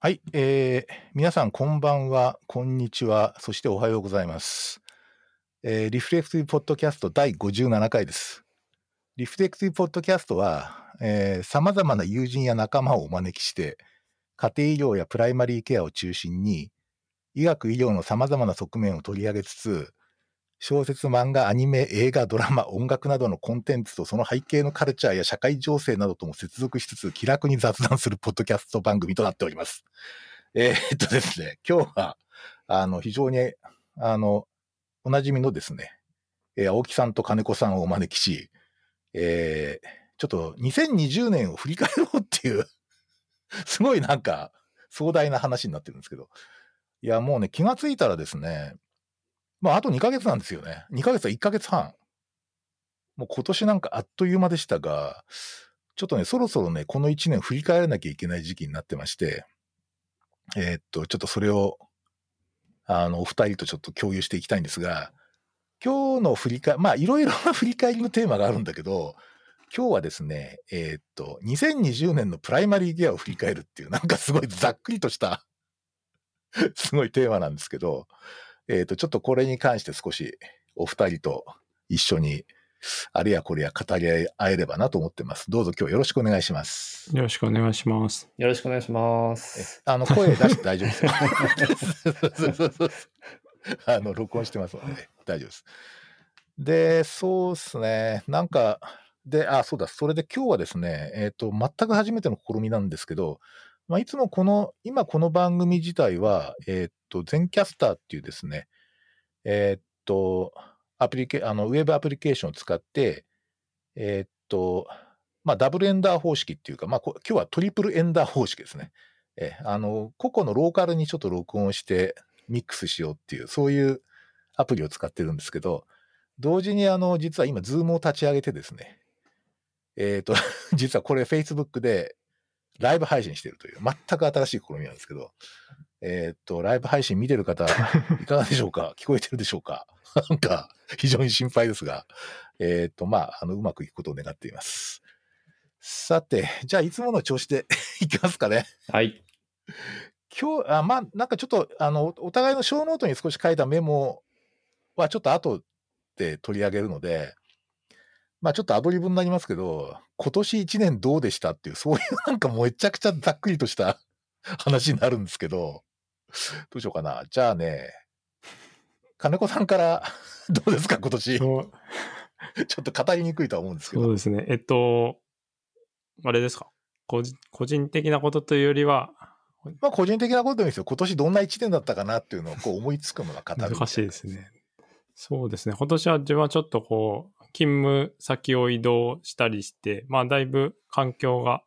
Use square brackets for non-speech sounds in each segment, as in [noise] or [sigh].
はい、えー、皆さんこんばんは、こんにちは、そしておはようございます。えーリフレクティブポッドキャスト第57回です。リフレクティブポッドキャストは、えー、様々な友人や仲間をお招きして、家庭医療やプライマリーケアを中心に、医学医療の様々な側面を取り上げつつ、小説、漫画、アニメ、映画、ドラマ、音楽などのコンテンツとその背景のカルチャーや社会情勢などとも接続しつつ、気楽に雑談するポッドキャスト番組となっております。[laughs] えーっとですね、今日は、あの、非常に、あの、おなじみのですね、えー青木さんと金子さんをお招きし、えーちょっと2020年を振り返ろうっていう、[laughs] すごいなんか壮大な話になってるんですけど、いや、もうね、気がついたらですね、まあ、あと2ヶ月なんですよね。2ヶ月は1ヶ月半。もう今年なんかあっという間でしたが、ちょっとね、そろそろね、この1年振り返らなきゃいけない時期になってまして、えーっと、ちょっとそれを、あの、お二人とちょっと共有していきたいんですが、今日の振り返り、まあ、いろいろな振り返りのテーマがあるんだけど、今日はですね、えーっと、2020年のプライマリーケアを振り返るっていう、なんかすごいざっくりとした、[laughs] すごいテーマなんですけど、えーっと、ちょっとこれに関して少しお二人と一緒に、あれやこれや語り合えればなと思ってます。どうぞ今日よろしくお願いします。よろしくお願いします。よろしくお願いします。あの、声出して大丈夫ですよ。そうそうそうあの、録音してますので、ね、大丈夫です。で、そうですね。なんか、で、あ、そうだ、それで今日はですね、えっ、と、全く初めての試みなんですけど、まあ、いつもこの、今この番組自体は、えっ、と、全キャスターっていうですね、えっ、と、アプリケ、あの、ウェブアプリケーションを使って、えっ、と、まあ、ダブルエンダー方式っていうか、まあ、今日はトリプルエンダー方式ですね。えーあの、個々のローカルにちょっと録音してミックスしようっていう、そういうアプリを使ってるんですけど、同時にあの、実は今、ズームを立ち上げてですね、えっ、と、[laughs] 実はこれ Facebook でライブ配信してるという、全く新しい試みなんですけど、えっ、と、ライブ配信見てる方、[laughs] いかがでしょうか？聞こえてるでしょうか？[laughs] なんか、非常に心配ですが、えっ、と、まあ、あの、うまくいくことを願っています。さて、じゃあ、いつもの調子で [laughs] いきますかね。はい。今日、あまあ、なんかちょっと、あの、お互いの小ノートに少し書いたメモはちょっと後で取り上げるので、まあちょっとアドリブになりますけど、今年1年どうでしたっていう、そういうなんかめちゃくちゃざっくりとした話になるんですけど、どうしようかな。じゃあね、金子さんからどうですか今年？ちょっと語りにくいとは思うんですけど。そうですね。えっと、あれですか？個人個人的なことというよりは、まあ個人的なことでもいいですよ。今年どんな1年だったかなっていうのをこう思いつくのが語る。難しいですね。そうですね。今年は自分はちょっとこう、勤務先を移動したりして、まあだいぶ環境が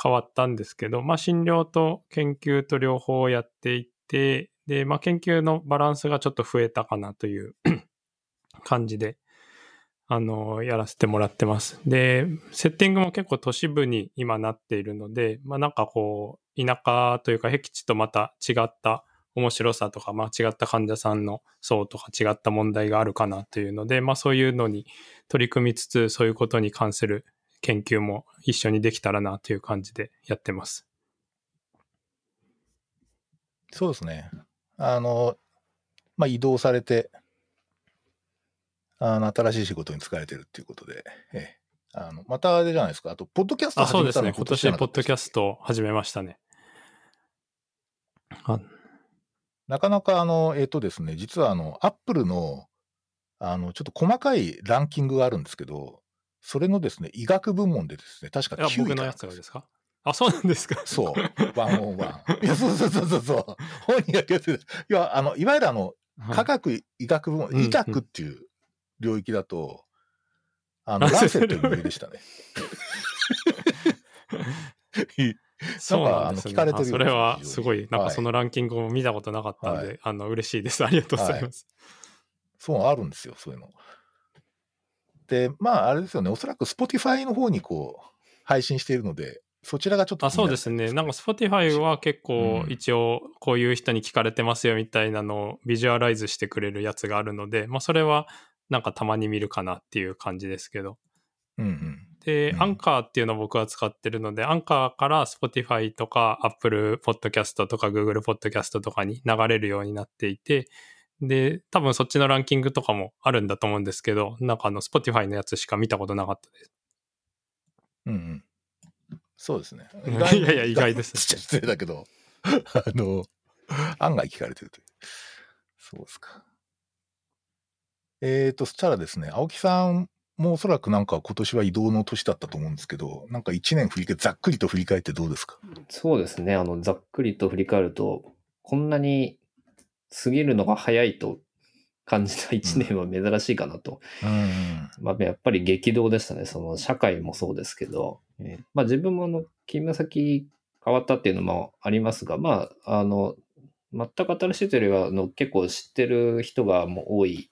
変わったんですけど、まあ診療と研究と両方やっていて、で、まあ研究のバランスがちょっと増えたかなという [coughs] 感じで、あの、やらせてもらってます。で、セッティングも結構都市部に今なっているので、まあなんかこう、田舎というか、僻地とまた違った面白さとか、まあ違った患者さんの層とか違った問題があるかなというので、まあそういうのに取り組みつつ、そういうことに関する研究も一緒にできたらなという感じでやってます。そうですね。あの、まあ、移動されて、あの、新しい仕事に疲れてるっていうことで、ええ、あの、またあれじゃないですか。あと、ポッドキャストあ、そう始めたのですね。今年ポッドキャストを始めましたね。あなかなか、あの、えっ、とですね、実はあの、アップルの、あの、ちょっと細かいランキングがあるんですけど、それのですね、医学部門でですね、確かいや9位僕のやつがですか？あ、そうなんですか？そう、ワンオンワン。[laughs] いや、そうそうそうそうそう。本人が言ってる。いや、あの、いわゆるあの、はい科学医学部門、うん医学っていう領域だと、あの、あランセットより上でしたね。[laughs] そうなんですね。聞かれてるそれはすごい、なんはいかそのランキングも見たことなかったんで、はいあの、嬉しいです。ありがとうございます。そう、あるんですよ、そういうの。で、まあ、あれですよね、おそらく Spotify の方にこう、配信しているので、そちらがちょっとあ、そうですね。なんか Spotify は結構うん一応こういう人に聞かれてますよみたいなのをビジュアライズしてくれるやつがあるので、まあそれはなんかたまに見るかなっていう感じですけど。うんうん。で、うんアンカーっていうのを僕は使ってるので、アンカーから Spotify とか Apple Podcast とか Google Podcast とかに流れるようになっていて、で、多分そっちのランキングとかもあるんだと思うんですけど、なんかあの Spotify のやつしか見たことなかったです。うんうん。そうですね。[laughs] いやいや意外です失礼だけど、[laughs] あの、案外聞かれてるという。そうですか。えーと、そしたらですね、青木さんもおそらくなんか今年は移動の年だったと思うんですけど、なんか1年振り返ざっくりと振り返ってどうですか？そうですね。あの、ざっくりと振り返ると、こんなに過ぎるのが早いと感じた一年は珍しいかなと。うん。まあ、やっぱり激動でしたね。その社会もそうですけど、えーまあ自分もあの、勤務先変わったっていうのもありますが、まあ、あの、全く新しいというよりは、あの、結構知ってる人がもう多い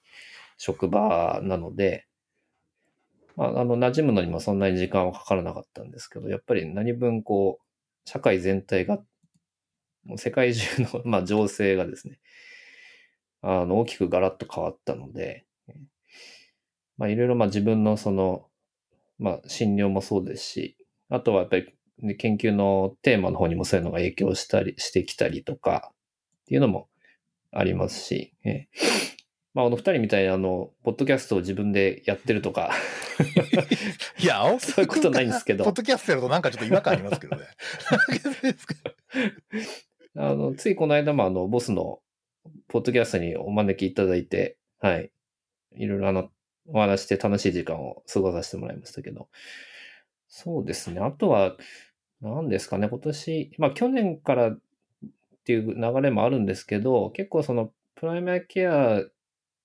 職場なので、まあ、あの、馴染むのにもそんなに時間はかからなかったんですけど、やっぱり何分こう、社会全体が、世界中の、[laughs] まあ、情勢がですね、あの、大きくガラッと変わったので、まあ、いろいろまあ自分のその、まあ、診療もそうですし、あとはやっぱり、研究のテーマの方にもそういうのが影響したりしてきたりとかっていうのもありますし、えーまあ、あの二人みたいにあの、ポッドキャストを自分でやってるとか、[laughs] いや、青木そういうことないんですけどポッドキャストやるとなんかちょっと違和感ありますけどね。[laughs] あの、ついこの間もあの、ボスのポッドキャストにお招きいただいて、はい。いろいろあの、お話して楽しい時間を過ごさせてもらいましたけど。そうですね。あとは、何ですかね、今年、まあ去年からっていう流れもあるんですけど、結構その、プライマーケア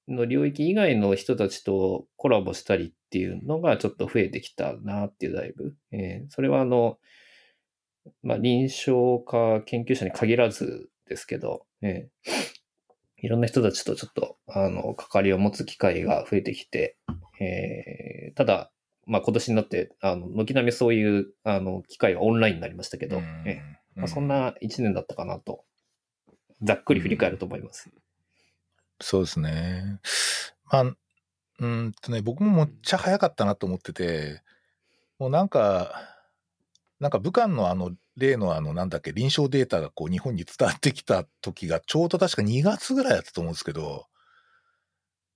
の領域以外の人たちとコラボしたりっていうのがちょっと増えてきたなっていうだいぶ。えーそれはあの、まあ、臨床家研究者に限らずですけど、ええいろんな人たちとちょっと、あの、関わりを持つ機会が増えてきて、えーただ、まあ、今年になって、あの、軒並みそういう、あの、機会はオンラインになりましたけど、うんええまあ、そんな一年だったかなと、ざっくり振り返ると思います。そうですね。まあ、うんとね、僕もめっちゃ早かったなと思ってて、もうなんか、なんか武漢のあの、例のあの、なんだっけ、臨床データがこう日本に伝わってきた時が、ちょうど確か2月ぐらいだったと思うんですけど、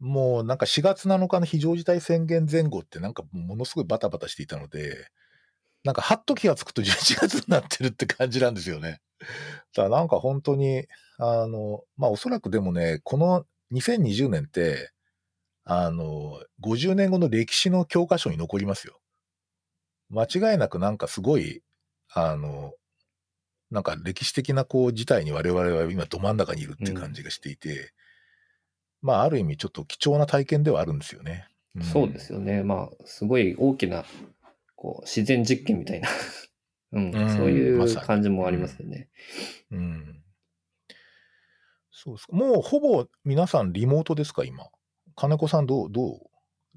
もうなんか4月7日の非常事態宣言前後ってなんかものすごいバタバタしていたので、なんかはっと気がつくと11月になってるって感じなんですよね。だからなんか本当に、あの、まあおそらくでもね、この2020年って、あの、50年後の歴史の教科書に残りますよ。間違いなくなんかすごい、あの、なんか歴史的なこう事態に我々は今ど真ん中にいるっていう感じがしていて、まあある意味ちょっと貴重な体験ではあるんですよね。んそうですよね。まあ、すごい大きな、こう、自然実験みたいな、うん、うんそういう感じもありますよね。うん。そうですか？もうほぼ皆さんリモートですか、今。金子さんどう、どう？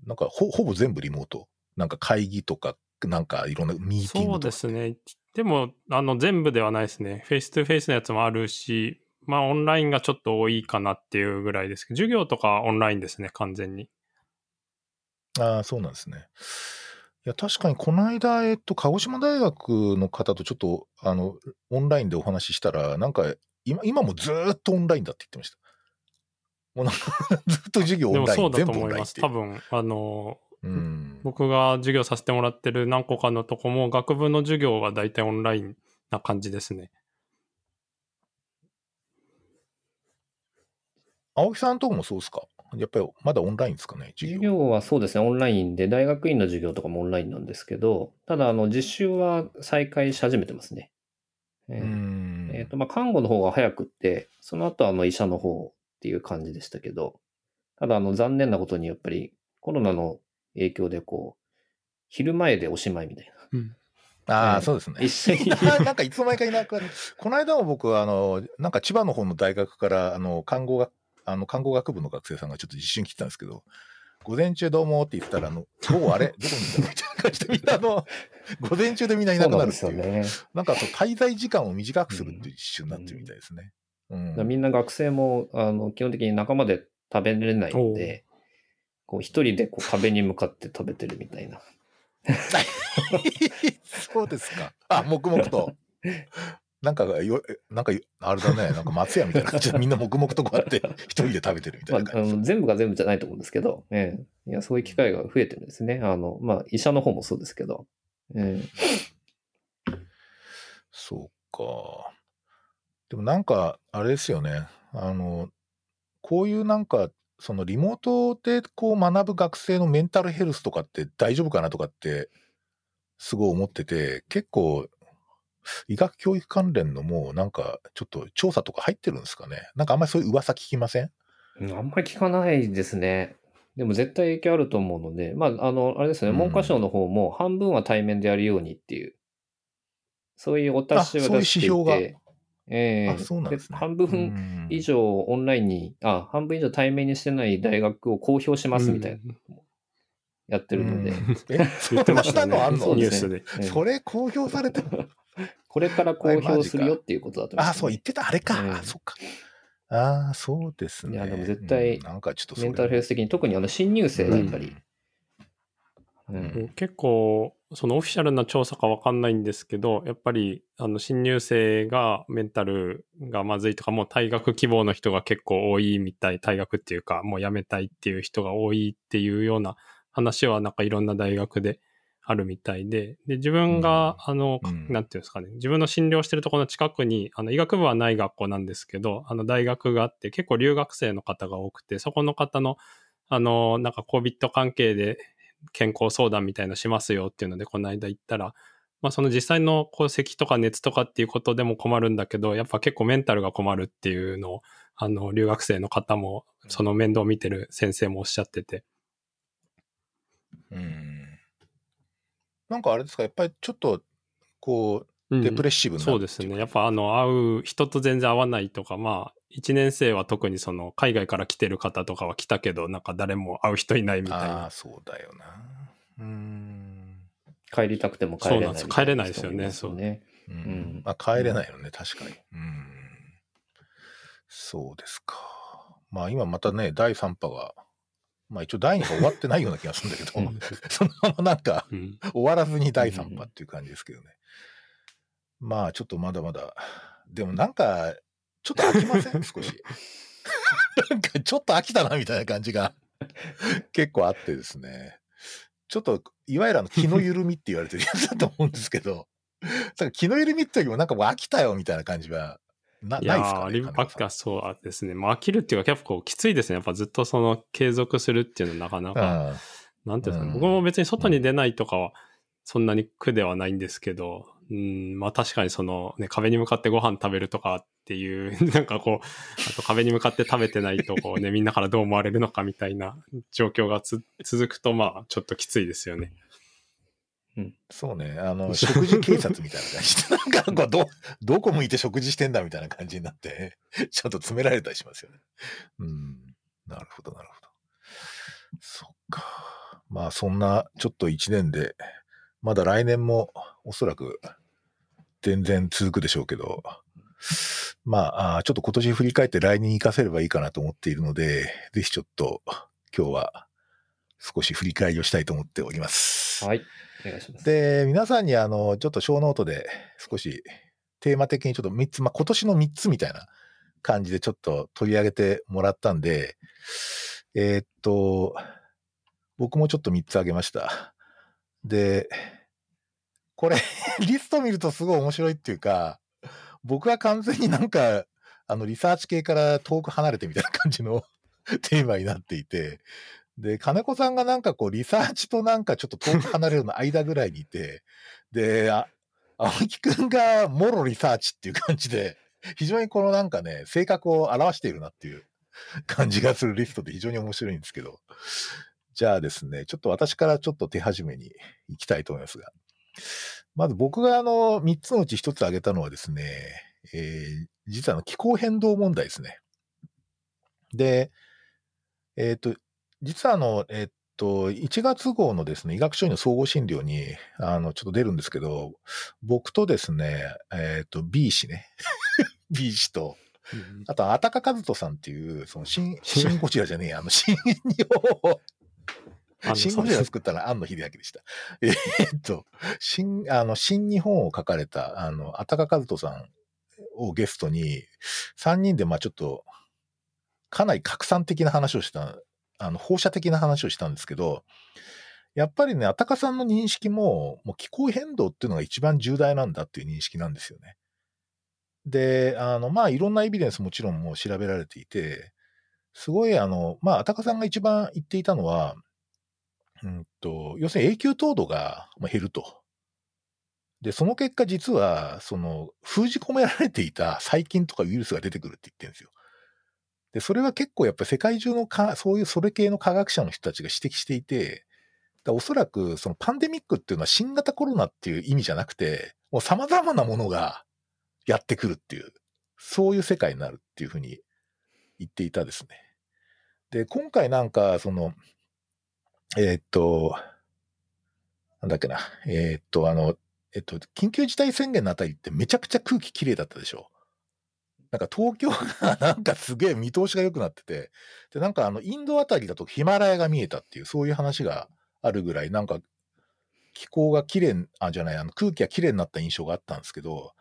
なんかほほぼ全部リモート。なんか会議とか、なんかいろんなミーティンそうグとか。ですね。でも、あの、全部ではないですね。フェイス2フェイスのやつもあるし、まあ、オンラインがちょっと多いかなっていうぐらいですけど、授業とかはオンラインですね、完全に。ああ、そうなんですね。いや、確かにこの間、えっと、鹿児島大学の方とちょっと、あの、オンラインでお話ししたら、なんか、今、今もずーっとオンラインだって言ってました。もうなんかずっと授業オンライン、でもそうだ全と思います。部オンラインっていう多分、あの、うん。僕が授業させてもらってる何個かのとこも、学部の授業は大体オンラインな感じですね。青木さんのとこもそうですか？やっぱりまだオンラインですかね授業。授業はそうですね、オンラインで、大学院の授業とかもオンラインなんですけど、ただ、あの、実習は再開し始めてますね。えうーん。えーと、まあ、看護の方が早くって、その後、あの、医者の方っていう感じでしたけど、ただ、あの、残念なことに、やっぱり、コロナの影響で、こう、昼前でおしまいみたいな。ああ、ええそうですね。一緒に [laughs] なんかいつの間にかいなくなる。この間も僕、あの、なんか千葉の方の大学から、あの、看護学、あの、看護学部の学生さんがちょっと実習に来てたんですけど、午前中どうもって言ったら、あの、午後あれ？[laughs] どこにいたの？みたいな感じでみんなあの、午前中でみんないなくなるっていう。そうなんですよね。なんか滞在時間を短くするっていう実習になってるみたいですね。うん。だからみんな学生も、あの、基本的に仲間で食べれないので、こう、一人でこう壁に向かって食べてるみたいな。[laughs] そうですか。あ、黙々と。[laughs] なんかよ、なんか、あれだね、[laughs] なんか松屋みたいな感じでみんな黙々とこうやって [laughs] 一人で食べてるみたまあ、あいな感じ。の全部が全部じゃないと思うんですけど、ええいや、そういう機会が増えてるんですね。あの、まあ、医者の方もそうですけど。ええそうか。でもなんか、あれですよね。あの、こういうなんか、そのリモートでこう学ぶ学生のメンタルヘルスとかって大丈夫かなとかって、すごい思ってて、結構、医学教育関連のもうなんか、ちょっと調査とか入ってるんですかね？なんかあんまりそういう噂聞きません？うんあんまり聞かないですね。でも絶対影響あると思うので、まあ、あの、あれですね、うん。文科省の方も半分は対面でやるようにっていう、そういうお達しを出していあそういう指て、ええ。あそうなんですね。半分以上オンラインに、あ、半分以上対面にしてない大学を公表しますみたいな、やってるので、うん。え、言ってましたねそんなのあんの？そうですニュースで。ええ。それ公表されてるこれから公表するよっていうことだと思います、あ、そう、言ってた、あれか。ええあ、そっか。ああ、そうですね。いやでも絶対うん。なんかちょっとメンタルヘルス的に、特にあの新入生がやっぱり、うん。ん。結構、そのオフィシャルな調査かわかんないんですけど、やっぱり、あの、新入生がメンタルがまずいとか、もう退学希望の人が結構多いみたい、退学っていうか、もう辞めたいっていう人が多いっていうような話は、なんかいろんな大学であるみたいで、で、自分が、あの、うんなんていうんですかね、自分の診療してるところの近くに、あの、医学部はない学校なんですけど、あの、大学があって、結構留学生の方が多くて、そこの方の、あの、なんか COVID 関係で健康相談みたいのしますよっていうので、この間行ったら、まあその実際のこう咳とか熱とかっていうことでも困るんだけど、やっぱ結構メンタルが困るっていうのを、あの、留学生の方も、その面倒を見てる先生もおっしゃってて。うん。なんかあれですか、やっぱりちょっと、こうんう、デプレッシブな、そうですね。やっぱあの、会う、人と全然会わないとか、まあ、一年生は特にその、海外から来てる方とかは来たけど、なんか誰も会う人いないみたいなああ、。そうだよな。うん。帰りたくても帰れないそうなんです帰れないですよね人もいますね。うんんまあ、帰れないよね、確かに。うん。そうですか。まあ、今またね、第3波が、まあ一応第2波終わってないような気がするんだけど、うん [laughs] そのままなんか、うん終わらずに第3波っていう感じですけどね。まあちょっとまだまだ。でもなんか、ちょっと飽きません？[laughs] 少し。[laughs] なんかちょっと飽きたなみたいな感じが結構あってですね。ちょっと、いわゆるあの気の緩みって言われてるやつだと思うんですけど、だから気の緩みっていうよりもなんかもう飽きたよみたいな感じはな、いやー、ないですかね。リバックそうですね。まあ飽きるっていうか結構きついですね。やっぱずっとその継続するっていうのはなかなか、なんていうんですかね、うん僕も別に外に出ないとかはそんなに苦ではないんですけど、うん、まあ確かにそのね、壁に向かってご飯食べるとかっていう、[laughs] なんかこう、あと壁に向かって食べてないとこうね、みんなからどう思われるのかみたいな状況がつ続くとまあちょっときついですよね。そうね、あの、食事警察みたいな感じで、なんかこうど、どこ向いて食事してんだみたいな感じになって、ちょっと詰められたりしますよね。うん。なるほど、なるほど。そっか。まあ、そんな、ちょっと一年で、まだ来年もおそらく全然続くでしょうけど、まあ、ちょっと今年振り返って来年に活かせればいいかなと思っているので、ぜひちょっと今日は少し振り返りをしたいと思っております。はい。で、皆さんにあの、ちょっと小ノートで少しテーマ的にちょっと3つ、まあ、今年の3つみたいな感じでちょっと取り上げてもらったんで、えーっと、僕もちょっと3つあげました。で、これ、[laughs] リスト見るとすごい面白いっていうか、僕は完全になんか、あの、リサーチ系から遠く離れてみたいな感じの [laughs] テーマになっていて、で、金子さんがなんかこう、リサーチとなんかちょっと遠く離れるの間ぐらいにいて、で、あ青木くんがもろリサーチっていう感じで、非常にこのなんかね、性格を表しているなっていう感じがするリストで非常に面白いんですけど、じゃあですね、ちょっと私からちょっと手始めに行きたいと思いますが、まず僕があの、3つのうち1つ挙げたのはですね、えー実はの気候変動問題ですね。で、えっ、と、実はあの、えっと、1月号のですね、医学書院の総合診療に、あの、ちょっと出るんですけど、僕とですね、えっと、B 氏ね。[laughs] B 氏と、あと、あたかかずとさんっていう、その、新、[laughs] 新ゴジラじゃねえや、あの、[laughs] 新日本あのシン・ゴジラ作ったのは庵野秀明でした。えーっと、新、あの、新日本を書かれた、あの、あたかかずとさんをゲストに、3人で、まあちょっと、かなり拡散的な話をした、あの、放射的な話をしたんですけど、やっぱりね、あたかさんの認識も、もう気候変動っていうのが一番重大なんだっていう認識なんですよね。で、あの、まあいろんなエビデンスもちろんもう調べられていて、すごいあの、まあ、あたかさんが一番言っていたのは、うんと、要するに永久凍土が減ると。で、その結果実は、その、封じ込められていた細菌とかウイルスが出てくるって言ってるんですよ。で、それは結構やっぱり世界中のか、そういうそれ系の科学者の人たちが指摘していて、だおそらくそのパンデミックっていうのは新型コロナっていう意味じゃなくて、もう様々なものがやってくるっていう、そういう世界になるっていうふうに言っていたですね。で、今回なんか、その、えーっと、なんだっけな、えーっと、あの、えっと、緊急事態宣言のあたりってめちゃくちゃ空気きれいだったでしょ。なんか東京が [laughs] なんかすげえ見通しが良くなってて、で、なんかあの、インドあたりだとヒマラヤが見えたっていう、そういう話があるぐらい、なんか気候がきれい、あ、じゃない、あの空気がきれいになった印象があったんですけど、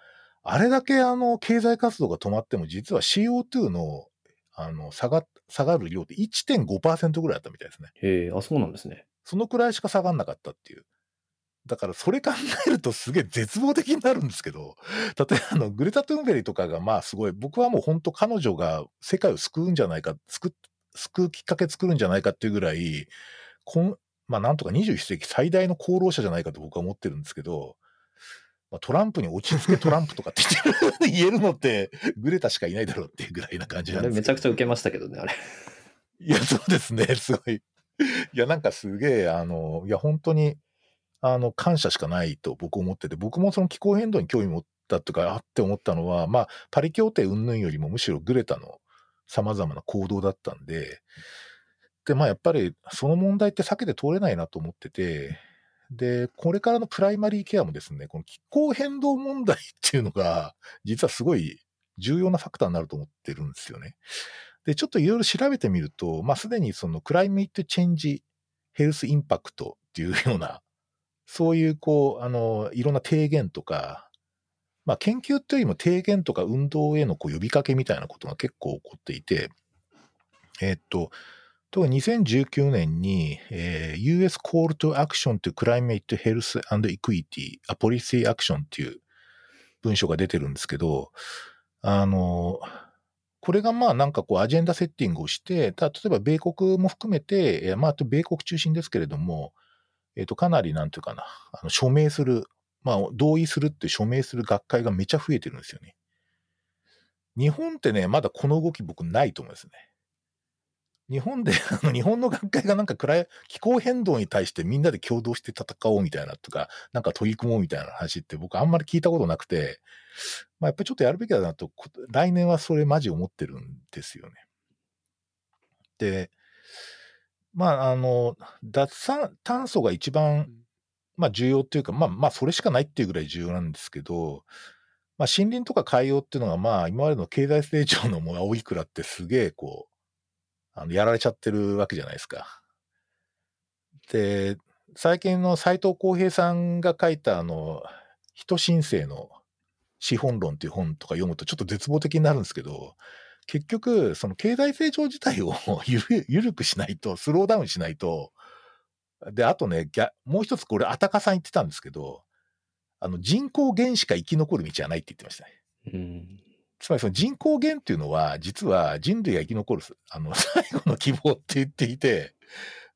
あれだけあの、経済活動が止まっても、実は CO2 の、あの、下が、下がる量って1.5%ぐらいだったみたいですね。へえ、あ、そうなんですね。そのくらいしか下がんなかったっていう。だからそれ考えるとすげえ絶望的になるんですけど、[laughs] 例えばあの、グレタ・トゥンベリとかがまあすごい、僕はもう本当彼女が世界を救うんじゃないか、救っ救うきっかけ作るんじゃないかっていうぐらい、こんまあなんとか21世紀最大の功労者じゃないかと僕は思ってるんですけど、まあ、トランプに落ち着けトランプとかって言言えるのって、[laughs] グレタしかいないだろうっていうぐらいな感じなあんですめちゃくちゃ受けましたけどね、あれ。いや、そうですね、すごい。いや、なんかすげえ、あの、いや、本当に、あの、感謝しかないと僕思ってて、僕もその気候変動に興味持ったとか、あって思ったのは、まあ、パリ協定云々よりもむしろグレタの様々な行動だったんで、で、まあ、やっぱりその問題って避けて通れないなと思ってて、で、これからのプライマリーケアもですね、この気候変動問題っていうのが、実はすごい重要なファクターになると思ってるんですよね。で、ちょっといろいろ調べてみると、まあ、すでにその climate change health impact っていうような、そういうこう、あの、いろんな提言とか、まあ、研究っていうよりも提言とか運動へのこう呼びかけみたいなことが結構起こっていて、えーっと、特に2019年に、えー US Call to Action to Climate Health and Equity, a Policy Action っていう文書が出てるんですけど、あの、これがまあなんかこうアジェンダセッティングをして、た例えば米国も含めて、まああと米国中心ですけれども、えっ、とかなりなんていうかな、あの署名する、まあ同意するって署名する学会がめちゃ増えてるんですよね。日本ってね、まだこの動き僕ないと思うんですね。日本で、あの日本の学会がなんか暗い気候変動に対してみんなで共同して戦おうみたいなとか、なんか取り組もうみたいな話って僕あんまり聞いたことなくて、まあやっぱりちょっとやるべきだなと、来年はそれマジ思ってるんですよね。で、まああの、脱炭素が一番、まあ重要っていうか、まあまあそれしかないっていうぐらい重要なんですけど、まあ森林とか海洋っていうのがまあ今までの経済成長のもう青いくらってすげえこう、あの、やられちゃってるわけじゃないですか。で、最近の斉藤浩平さんが書いたあの、人申請の資本論っていう本とか読むとちょっと絶望的になるんですけど、結局、その経済成長自体を [laughs] ゆる緩くしないと、スローダウンしないと、で、あとね、もう一つこれ、あたかさん言ってたんですけど、あの、人口減しか生き残る道はないって言ってましたね。うん。つまりその人口減っていうのは、実は人類が生き残る、あの、[laughs] 最後の希望って言っていて、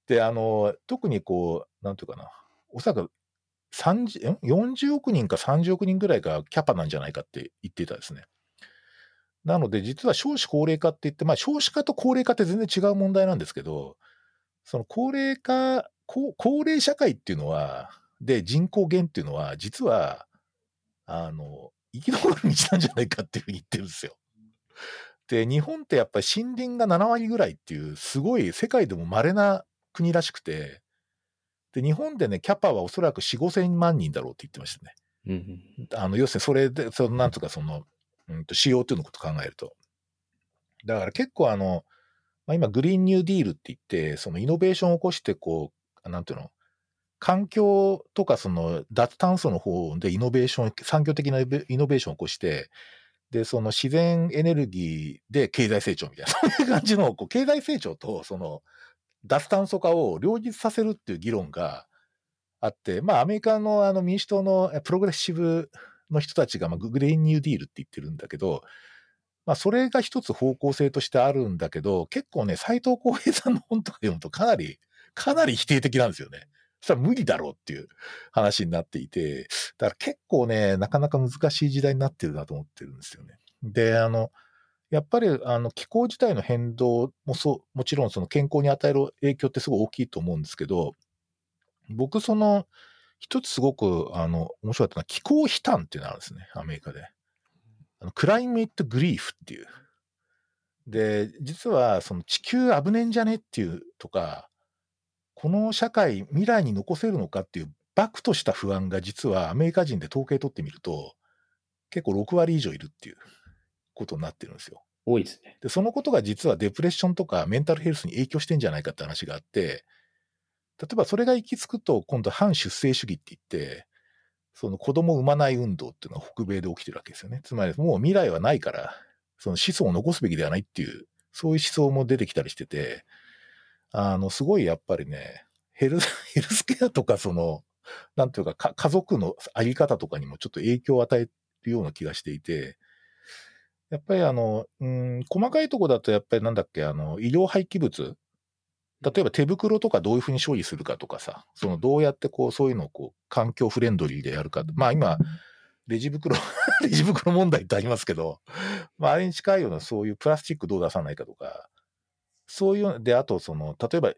で、あの、特にこう、なんていうかな、おそらく30ん？40億人か30億人ぐらいがキャパなんじゃないかって言っていたですね。なので、実は少子高齢化って言って、まあ少子化と高齢化って全然違う問題なんですけど、その高齢化、高高齢社会っていうのは、で人口減っていうのは、実は、あの、生き残る道なんじゃないかっていうふうに言ってるんですよ。で、日本ってやっぱり森林が7割ぐらいっていう、すごい世界でも稀な国らしくて、で、日本でね、キャパはおそらく4、5千万人だろうって言ってましたね。うん。あの、要するにそれで、そのなんとかその、うんと、CO2 のこと考えると。だから結構あの、まあ、今グリーンニューディールって言って、そのイノベーションを起こして、こう、なんていうの、環境とかその脱炭素の方でイノベーション、産業的なイノベーションを起こして、で、その自然エネルギーで経済成長みたいな、[laughs] そういう感じの、こう経済成長とその脱炭素化を両立させるっていう議論があって、まあアメリカのあの民主党のプログレッシブの人たちが、まあ、グレインニューディールって言ってるんだけど、まあそれが一つ方向性としてあるんだけど、結構ね、斎藤浩平さんの本とか読むとかなり、かなり否定的なんですよね。そしたら無理だろうっていう話になっていて、だから結構ね、なかなか難しい時代になってるなと思ってるんですよね。で、あの、やっぱりあの気候自体の変動もそう、もちろんその健康に与える影響ってすごい大きいと思うんですけど、僕その、一つすごくあの面白かったのは気候悲嘆っていうのがあるんですね、アメリカで。あのクライメットグリーフっていう。で、実はその地球危ねえんじゃねっていうとか、この社会未来に残せるのかっていうバクとした不安が実はアメリカ人で統計取ってみると結構6割以上いるっていうことになってるんですよ。多いですね。で、そのことが実はデプレッションとかメンタルヘルスに影響してんじゃないかって話があって、例えばそれが行き着くと今度反出生主義って言って、その子供産まない運動っていうのが北米で起きてるわけですよね。つまりもう未来はないから、その子孫を残すべきではないっていう、そういう思想も出てきたりしてて、あの、すごいやっぱりね、ヘルス、[laughs] ヘルスケアとかその、なんていうかか、家族のあり方とかにもちょっと影響を与えるような気がしていて、やっぱりあの、うん、細かいとこだとやっぱりなんだっけ、あの、医療廃棄物例えば手袋とかどういうふうに処理するかとかさ、そのどうやってこう、そういうのをこう、環境フレンドリーでやるか。まあ今、レジ袋、[laughs] レジ袋問題ってありますけど、まああれに近いようなそういうプラスチックどう出さないかとか、そういうので、あとその、例えば、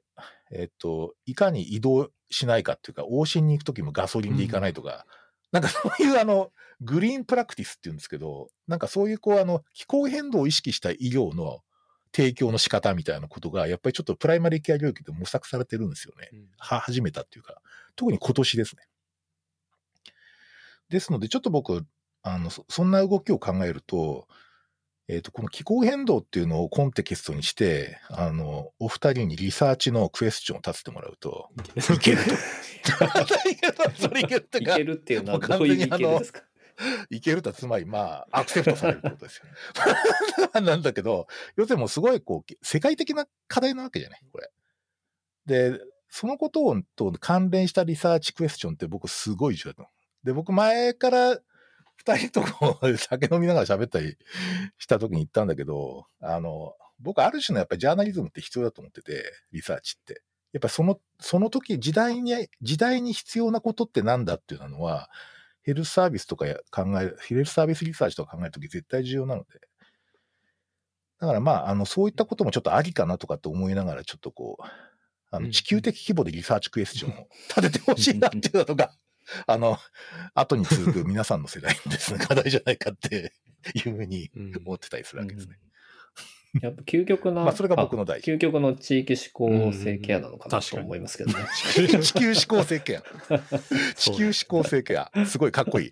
えっと、いかに移動しないかっていうか、往診に行くときもガソリンで行かないとか、なんかそういうあの、グリーンプラクティスっていうんですけど、なんかそういうこう、あの、気候変動を意識した医療の提供の仕方みたいなことが、やっぱりちょっとプライマリーケア領域で模索されてるんですよね。は、始めたっていうか、特に今年ですね。ですので、ちょっと僕、あの、そそんな動きを考えると、えっ、と、この気候変動っていうのをコンテキストにして、あの、お二人にリサーチのクエスチョンを立ててもらうと、いけると。[laughs] いけるっていうのはどういういけるですか？いけるとはつまりまあ、アクセプトされるってことですよね。[laughs] なんだけど、要するにもうすごいこう、世界的な課題なわけじゃない？これ。で、そのことをと関連したリサーチクエスチョンって僕すごい重要だと思う。で、僕前から二人とこう酒飲みながら喋ったりした時に言ったんだけど、あの、僕ある種のやっぱりジャーナリズムって必要だと思ってて、リサーチって。やっぱその、その時、時代に、時代に必要なことってなんだっていうのは、ヘルスサービスとかや考える、ヘルスサービスリサーチとか考えるとき絶対重要なので。だからまあ、あの、そういったこともちょっとありかなとかって思いながら、ちょっとこう、あの、うん地球的規模でリサーチクエスチョンを立ててほしいなっていうのが、[laughs] あの、後に続く皆さんの世代のですね、課題じゃないかっていうふうにうん思ってたりするわけですね。やっぱ究極な、まあそれが僕の第一あ究極の地域指向性ケアなのかなと思いますけどね。地球指向性ケア。[laughs] 地球指向性ケア。すごいかっこいい。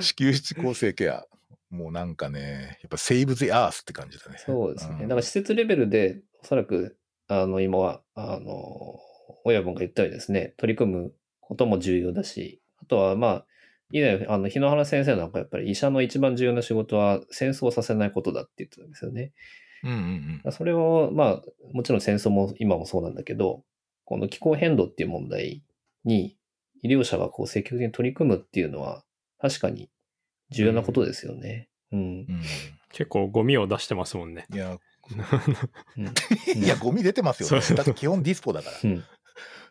地球指向性ケア。もうなんかね、やっぱセーブ・ゼ・アースって感じだね。そうですね。んだから施設レベルで、おそらく、あの、今は、あの、親分が言ったようにですね、取り組むことも重要だし、あとは、まあ、以前、あの、日野原先生なんかやっぱり医者の一番重要な仕事は戦争させないことだって言ってたんですよね。うんうんうん。それを、まあ、もちろん戦争も今もそうなんだけど、この気候変動っていう問題に医療者がこう積極的に取り組むっていうのは、確かに重要なことですよね。うん。うん結構ゴミを出してますもんね。いや、うんいや、ゴミ出てますよね。そうだって基本ディスポだから。うん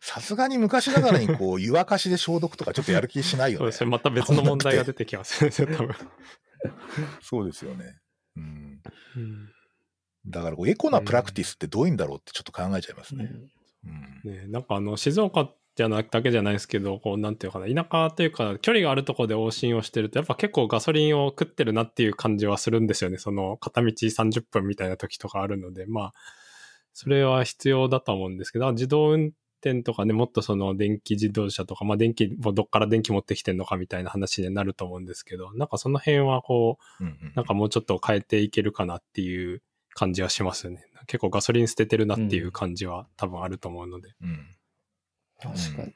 さすがに昔ながらにこう、湯沸かしで消毒とかちょっとやる気しないよね。そうですね。また別の問題が出てきますね、多分。そうですよね。うん。うんだからこう、エコなプラクティスってどういうんだろうってちょっと考えちゃいますね。うん。ね、なんかあの静岡じゃなだけじゃないですけどこうなんていうかな田舎というか距離があるところで往診をしてるとやっぱ結構ガソリンを食ってるなっていう感じはするんですよねその片道30分みたいな時とかあるのでまあそれは必要だと思うんですけど自動運転とかねもっとその電気自動車とかまあ電気もどっから電気持ってきてんのかみたいな話になると思うんですけどなんかその辺はこううんうんなんかもうちょっと変えていけるかなっていう感じはしますよね。結構ガソリン捨ててるなっていう感じは多分あると思うので。うん。確かに。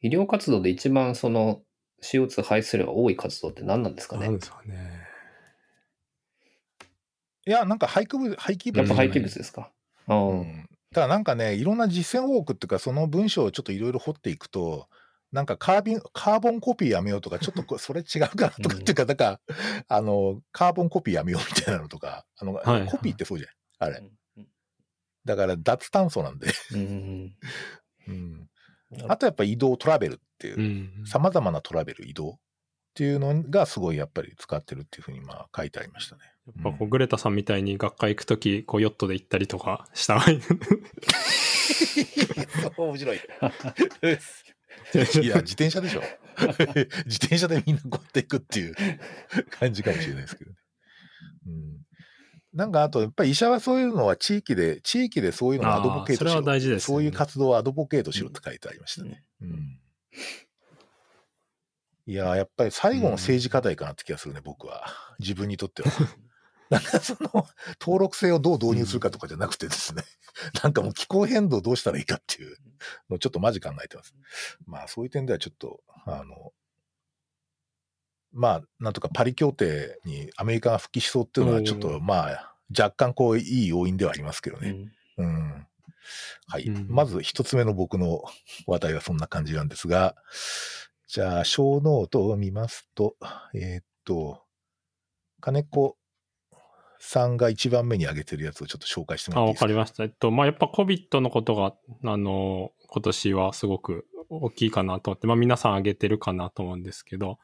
医療活動で一番その CO2 排出量が多い活動って何なんですかね？なんですかね。いや、なんか廃棄物、廃棄物やっぱ廃棄物ですか？うん。ただなんかね、いろんな実践報告っていうか、その文章をちょっといろいろ掘っていくと、なんかカービン、カーボンコピーやめようとか、ちょっとこそれ違うかなとかっていうか、なんか、あの、カーボンコピーやめようみたいなのとか、あの、はいコピーってそうじゃん。あれ。うんだから脱炭素なんで。うんうん。うんあとやっぱ移動、トラベルっていうう、ん。さまざまなトラベル、移動っていうのがすごいやっぱり使ってるっていうふうにまあ書いてありましたね。やっぱこう、グレタさんみたいに学会行くとき、こう、ヨットで行ったりとかした。[laughs] 面白い。[laughs] [laughs] いや、[laughs] 自転車でしょ。[laughs] 自転車でみんなこうやっていくっていう感じかもしれないですけどね。うん。なんかあと、やっぱり医者はそういうのは地域で、地域でそういうのをアドボケートしろ。それは大事ですよねそういう活動をアドボケートしろって書いてありましたね。うん。いやー、やっぱり最後の政治課題かなって気がするね、僕は。自分にとっては。なんかその、登録制をどう導入するかとかじゃなくてですね、なんかもう気候変動どうしたらいいかっていうのをちょっとマジ考えてます。まあそういう点ではちょっと、あの、まあなんとかパリ協定にアメリカが復帰しそうっていうのはちょっうとまあ若干こういい要因ではありますけどね。うんうん。はい。うんまず一つ目の僕の話題はそんな感じなんですが、じゃあ、小ノートを見ますと、えーっと、金子さんが一番目に挙げてるやつをちょっと紹介しても、らっていいですか？かりました。えっと、まあ、やっぱ COVID のことが、あの、今年はすごく大きいかなと思って、まあ、皆さん挙げてるかなと思うんですけど、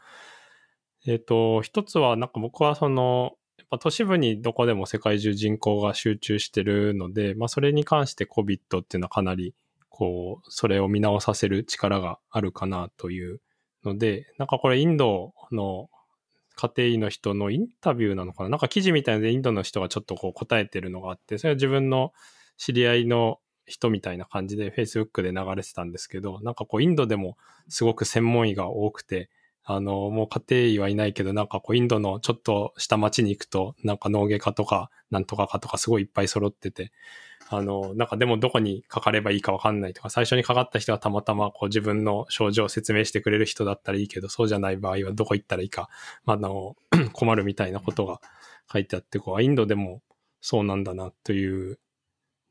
えっと、一つは、なんか僕はその、やっぱ都市部にどこでも世界中人口が集中してるので、まあ、それに関して COVID っていうのはかなり、こう、それを見直させる力があるかなというので、なんかこれインドの家庭医の人のインタビューなのかな？なんか記事みたいでインドの人がちょっとこう答えてるのがあって、それは自分の知り合いの人みたいな感じで Facebook で流れてたんですけど、なんかこうインドでもすごく専門医が多くて、あの、もう家庭医はいないけど、なんかこうインドのちょっと下町に行くと、なんか脳外科とかなんとかかとかすごいいっぱい揃ってて、あの、なんかでもどこにかかればいいかわかんないとか、最初にかかった人がたまたまこう自分の症状を説明してくれる人だったらいいけど、そうじゃない場合はどこ行ったらいいか、まあ、あの、[clears throat] 困るみたいなことが書いてあって、こう、インドでもそうなんだなという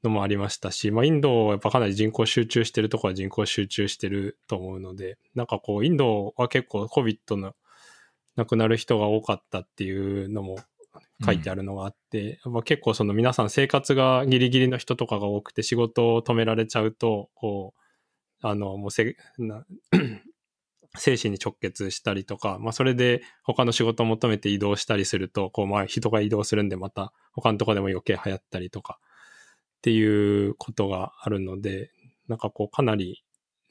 のもありましたし、まあ、インドはやっぱかなり人口集中してるところは人口集中してると思うので、なんかこう、インドは結構 COVID の亡くなる人が多かったっていうのも書いてあるのがあって、やっぱ結構その皆さん生活がギリギリの人とかが多くて仕事を止められちゃうと、こう、あの、もうせ、な [clears throat] 精神に直結したりとか、まあそれで他の仕事を求めて移動したりすると、こうまあ人が移動するんでまた他のとこでも余計流行ったりとかっていうことがあるので、なんかこうかなり、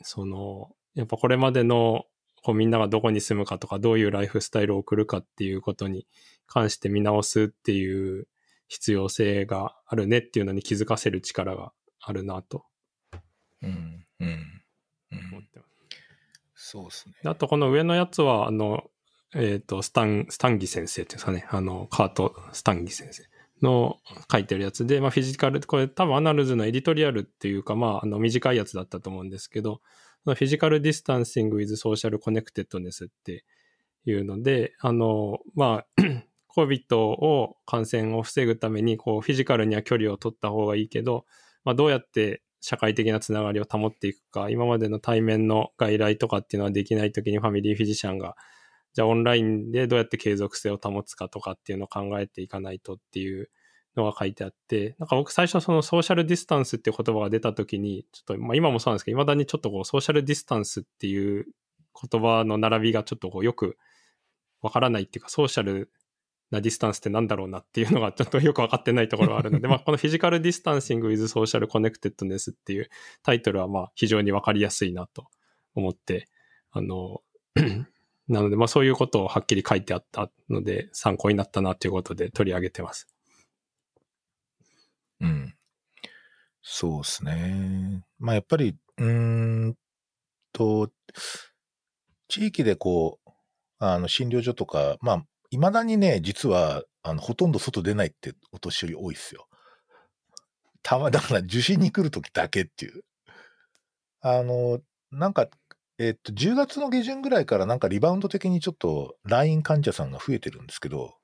その、やっぱこれまでのこうみんながどこに住むかとかどういうライフスタイルを送るかっていうことに関して見直すっていう必要性があるねっていうのに気づかせる力があるなとうん。うん。うん。思ってます。そうですね。であとこの上のやつは、あの、えっ、と、スタン、スタンギ先生っていうんですかね、あの、カート・スタンギ先生の書いてるやつで、まあフィジカル、これ多分 Annals の editorial っていうか、まあ、あの、短いやつだったと思うんですけど、 physical distancing with social connectedness っていうので、あの、まあ、[clears throat] COVID を感染を防ぐために、こう、フィジカルには距離を取った方がいいけど、まあ、どうやって社会的なつながりを保っていくか、今までの対面の外来とかっていうのはできないときに family physician が、じゃあオンラインでどうやって継続性を保つかとかっていうのを考えていかないとっていうのが書いてあって、なんか僕最初そのソーシャルディスタンスっていう言葉が出たときに、ちょっと、まあ今もそうなんですけど、未だにちょっとこうソーシャルディスタンスっていう言葉の並びがちょっとこうよくわからないっていうか、ソーシャルなディスタンスってなんだろうなっていうのがちょっとよくわかってないところがあるので、[laughs] まあこのフィジカルディスタンシング with social connectedness っていうタイトルはまあ非常にわかりやすいなと思って、あの、なのでまあそういうことをはっきり書いてあったので参考になったなということで取り上げてます。うん。そうですね。まあやっぱり、うんと、地域でこう、あの診療所とか、まあ、いまだにね、実は、あの、ほとんど外出ないってお年寄り多いっすよ。たま、だから受診に来るときだけっていう。あの、なんか、えっと、10月の下旬ぐらいからなんかリバウンド的にちょっと LINE 患者さんが増えてるんですけど、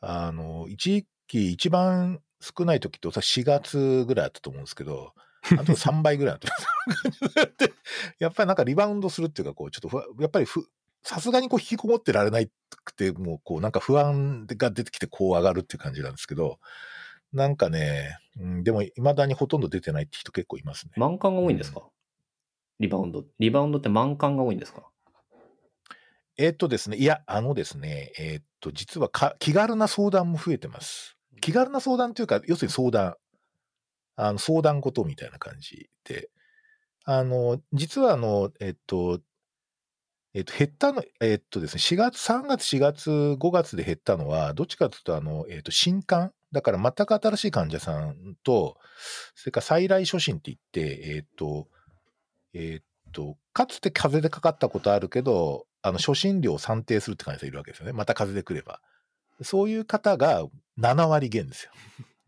あの、一時期一番少ない時って4月ぐらいだったと思うんですけど、あと3倍ぐらいだった [laughs] やっぱりなんかリバウンドするっていうか、こう、ちょっとやっぱり、さすがにこう引きこもってられないくて、もうこうなんか不安が出てきてこう上がるっていう感じなんですけど、なんかね、うん、でも未だにほとんど出てないって人結構いますね。満館が多いんですか、リバウンド。リバウンドって満館が多いんですか？えーっとですね、いや、あのですね、えーっと、実はか気軽な相談も増えてます。気軽な相談というか、要するに相談。あの、相談事みたいな感じで。あの、実はあの、えーっと、えーっと、減ったの、えーっとですね、4月、3月、4月、5月で減ったのは、どっちかというと、あの、えーっと、新刊だから全く新しい患者さんと、それから再来初診って言って、えーっと、えーっと、かつて風邪でかかったことあるけど、あの、初診料を算定するって患者さんいるわけですよね。また風邪で来れば。そういう方が7割減ですよ。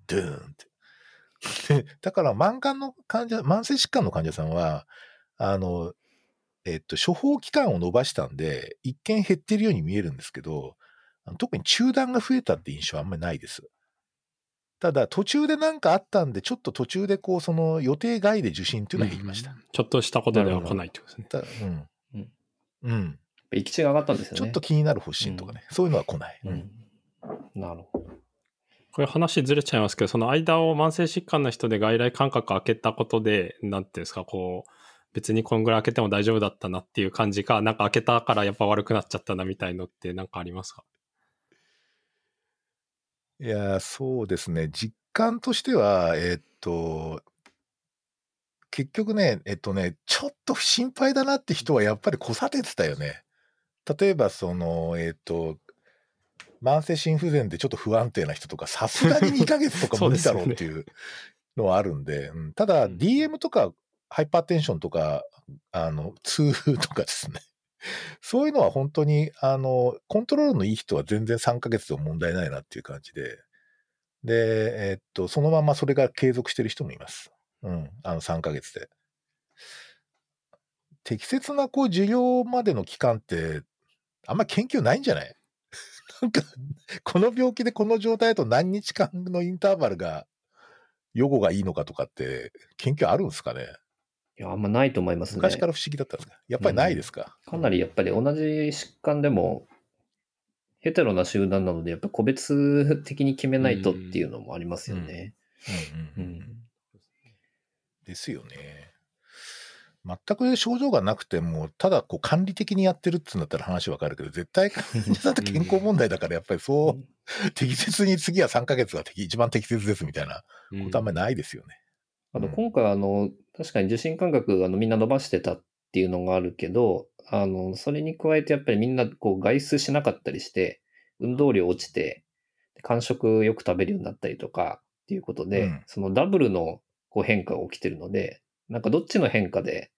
ドゥーンって。だから、満館の患者、慢性疾患の患者さんは、あの、えっと、処方期間を延ばしたんで、一見減ってるように見えるんですけど、特に中断が増えたって印象はあんまりないです。ただ、途中で何かあったんで、ちょっと途中でこう、その予定外で受診っていうのは減りました。ちょっとしたことでは来ないってことですね。たうん。うんうん。行き地が上がったんですよね。ちょっと気になる発疹とかね、そういうのは来ない。ううんん。なるほど。これ話ずれちゃいますけど、その間を慢性疾患の人で外来間隔空けたことで、なんていうんですか、こう、別にこんぐらい開けても大丈夫だったなっていう感じか、なんか開けたからやっぱ悪くなっちゃったなみたいのってなんかありますか？いやー、そうですね。実感としては、えーっと、結局ね、えっとね、ちょっと心配だなって人はやっぱりこさててたよね。例えば、その、えーっと、慢性心不全でちょっと不安定な人とか、さすがに2ヶ月とか無理だろうっていうのはあるんで、うんただ、うん DM とかハイパーテンションとか、あの、痛風とかですね。そういうのは本当に、あの、コントロールのいい人は全然3ヶ月でも問題ないなっていう感じで、で、えっと、そのままそれが継続してる人もいます。うん、あの3ヶ月で。適切なこう需要までの期間って、あんま研究ないんじゃない？[laughs] なんか、この病気でこの状態だと何日間のインターバルが、予後がいいのかとかって、研究あるんですかね？いや、あんまないと思いますね。昔から不思議だったんですか？やっぱりないですか、かなりやっぱり同じ疾患でも、ヘテロな集団なので、やっぱ個別的に決めないとっていうのもありますよね。うんうんうんうんですよね。全く症状がなくても、ただこう管理的にやってるっていうんだったら話わかるけど、絶対患者さんって健康問題だから、やっぱりそう、適切に次は3ヶ月が適一番適切ですみたいなことあんまりないですよね。あの、うん今回あの、確かに受診間隔あのみんな伸ばしてたっていうのがあるけど、あの、それに加えてやっぱりみんなこう外出しなかったりして、運動量落ちて、間食よく食べるようになったりとかっていうことで、うんそのダブルのこう変化が起きてるので、なんかどっちの変化で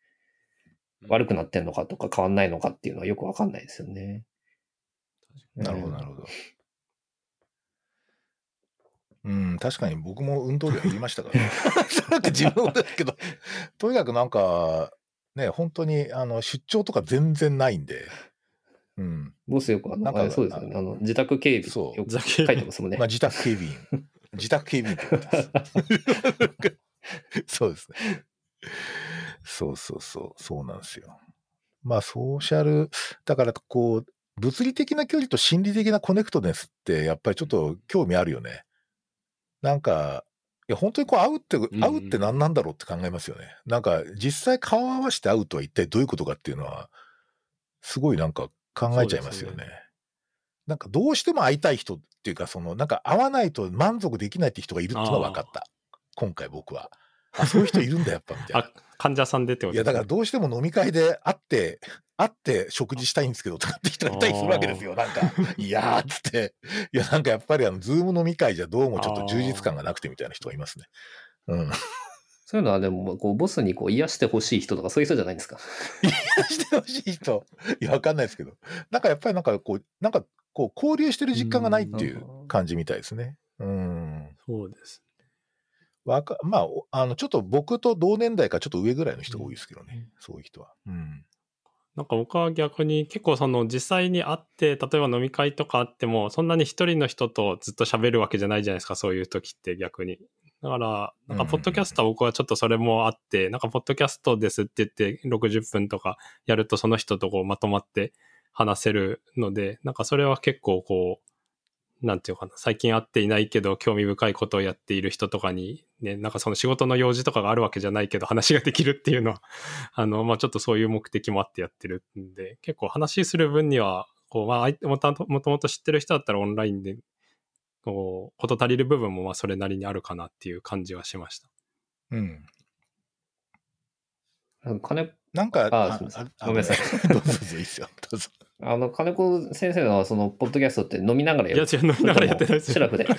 悪くなってんのかとか変わんないのかっていうのはよくわかんないですよね。なるほど、なるほど。うん、確かに僕も運動量減りましたからね。[laughs] なんか自分もですけど、とにかくなんか、ね、本当にあの出張とか全然ないんで、うん。ボスよくあの、なんかあそうですよね。あの、自宅警備そうよく書いてますもんねまあ、。自宅警備員。自宅警備員ってことです。[laughs] そうですね。そうそうそう、そうなんですよ。まあ、ソーシャル、だからこう、物理的な距離と心理的なコネクトネスって、やっぱりちょっと興味あるよね。なんか、いや、本当にこう会うって、ん会うって何なんだろうって考えますよね。なんか、実際顔合わせて会うとは一体どういうことかっていうのは、すごいなんか考えちゃいますよね。なんかどうしても会いたい人っていうか、その、なんか会わないと満足できないって人がいるっていうのは分かった。今回僕は。あ、そういう人いるんだ、やっぱ、みたいなあ。[laughs] 患者さんでってこといや、だからどうしても飲み会で会って、[laughs] 会って食事したいんですけど、とかって人がいたりするわけですよ。なんか、[laughs] いやーっつって。いや、なんかやっぱりあの、ズーム飲み会じゃどうもちょっと充実感がなくてみたいな人がいますね。うん。そういうのはでも、こう、ボスにこう癒してほしい人とかそういう人じゃないんですか？[laughs] してほしい人。いや、わかんないですけど。なんかやっぱりなんかこう、なんかこう、交流してる実感がないっていう感じみたいですね。うん。そうです。わか、まあお、あの、ちょっと僕と同年代かちょっと上ぐらいの人が多いですけどね。うんそういう人は。うん。なんか僕は逆に結構その実際に会って、例えば飲み会とかあっても、そんなに一人の人とずっと喋るわけじゃないじゃないですか、そういう時って逆に。だから、なんかポッドキャストは僕はちょっとそれもあって、なんかポッドキャストですって言って60分とかやるとその人とこうまとまって話せるので、なんかそれは結構こう、なんていうかな、最近会っていないけど興味深いことをやっている人とかに、ね、なんかその仕事の用事とかがあるわけじゃないけど話ができるっていうのは、[laughs] あの、まあちょっとそういう目的もあってやってるんで、結構話する分には、こう、まあもともともと知ってる人だったらオンラインで、こう、こと足りる部分もまあそれなりにあるかなっていう感じはしました。うん。金なんか、あすいませんあごめんなさい [laughs] どうぞいいっすよ。どうぞ。あの、金子先生のその、ポッドキャストって飲みながらやいや、る違う、飲みながらやってないですよ。シラフで。[laughs]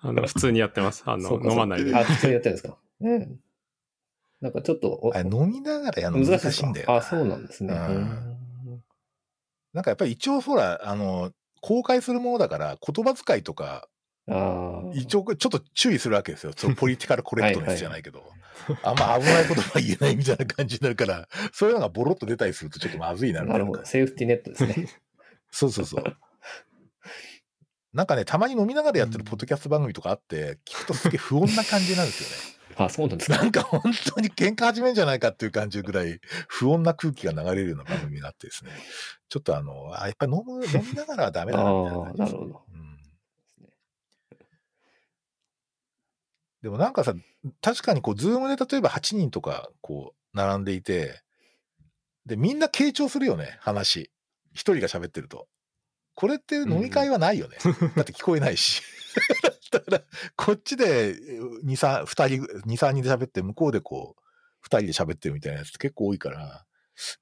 あの、普通にやってます。あの、飲まないで。あ、普通にやってるんですか。うん。なんかちょっと、飲みながらやるの難難しいんだよ。あ、そうなんですね。なんかやっぱり一応ほら、あの、公開するものだから、言葉遣いとか。一応ちょっと注意するわけですよ。そのポリティカルコレクトネスじゃないけど。[laughs] あんま危ないことは言えないみたいな感じになるから、そういうのがボロッと出たりするとちょっとまずいなないるほど。セーフティーネットですね。[laughs] そうそうそう。なんかね、たまに飲みながらやってるポッドキャスト番組とかあって、聞くとすげえ不穏な感じなんですよね。[laughs] あ、そうなんですか。なんか本当に喧嘩始めんじゃないかっていう感じぐらい不穏な空気が流れるような番組になってですね。ちょっとあの、あやっぱり飲む、飲みながらはダメだなみたいなああ、感じですなるほど。うんでもなんかさ、確かにこう、ズームで例えば8人とか、こう、並んでいて、で、みんな傾聴するよね、話。一人が喋ってると。これって飲み会はないよね。だって聞こえないし。[laughs] だから、こっちで2、3、2人、2、3人で喋って、向こうでこう、2人で喋ってるみたいなやつって結構多いから、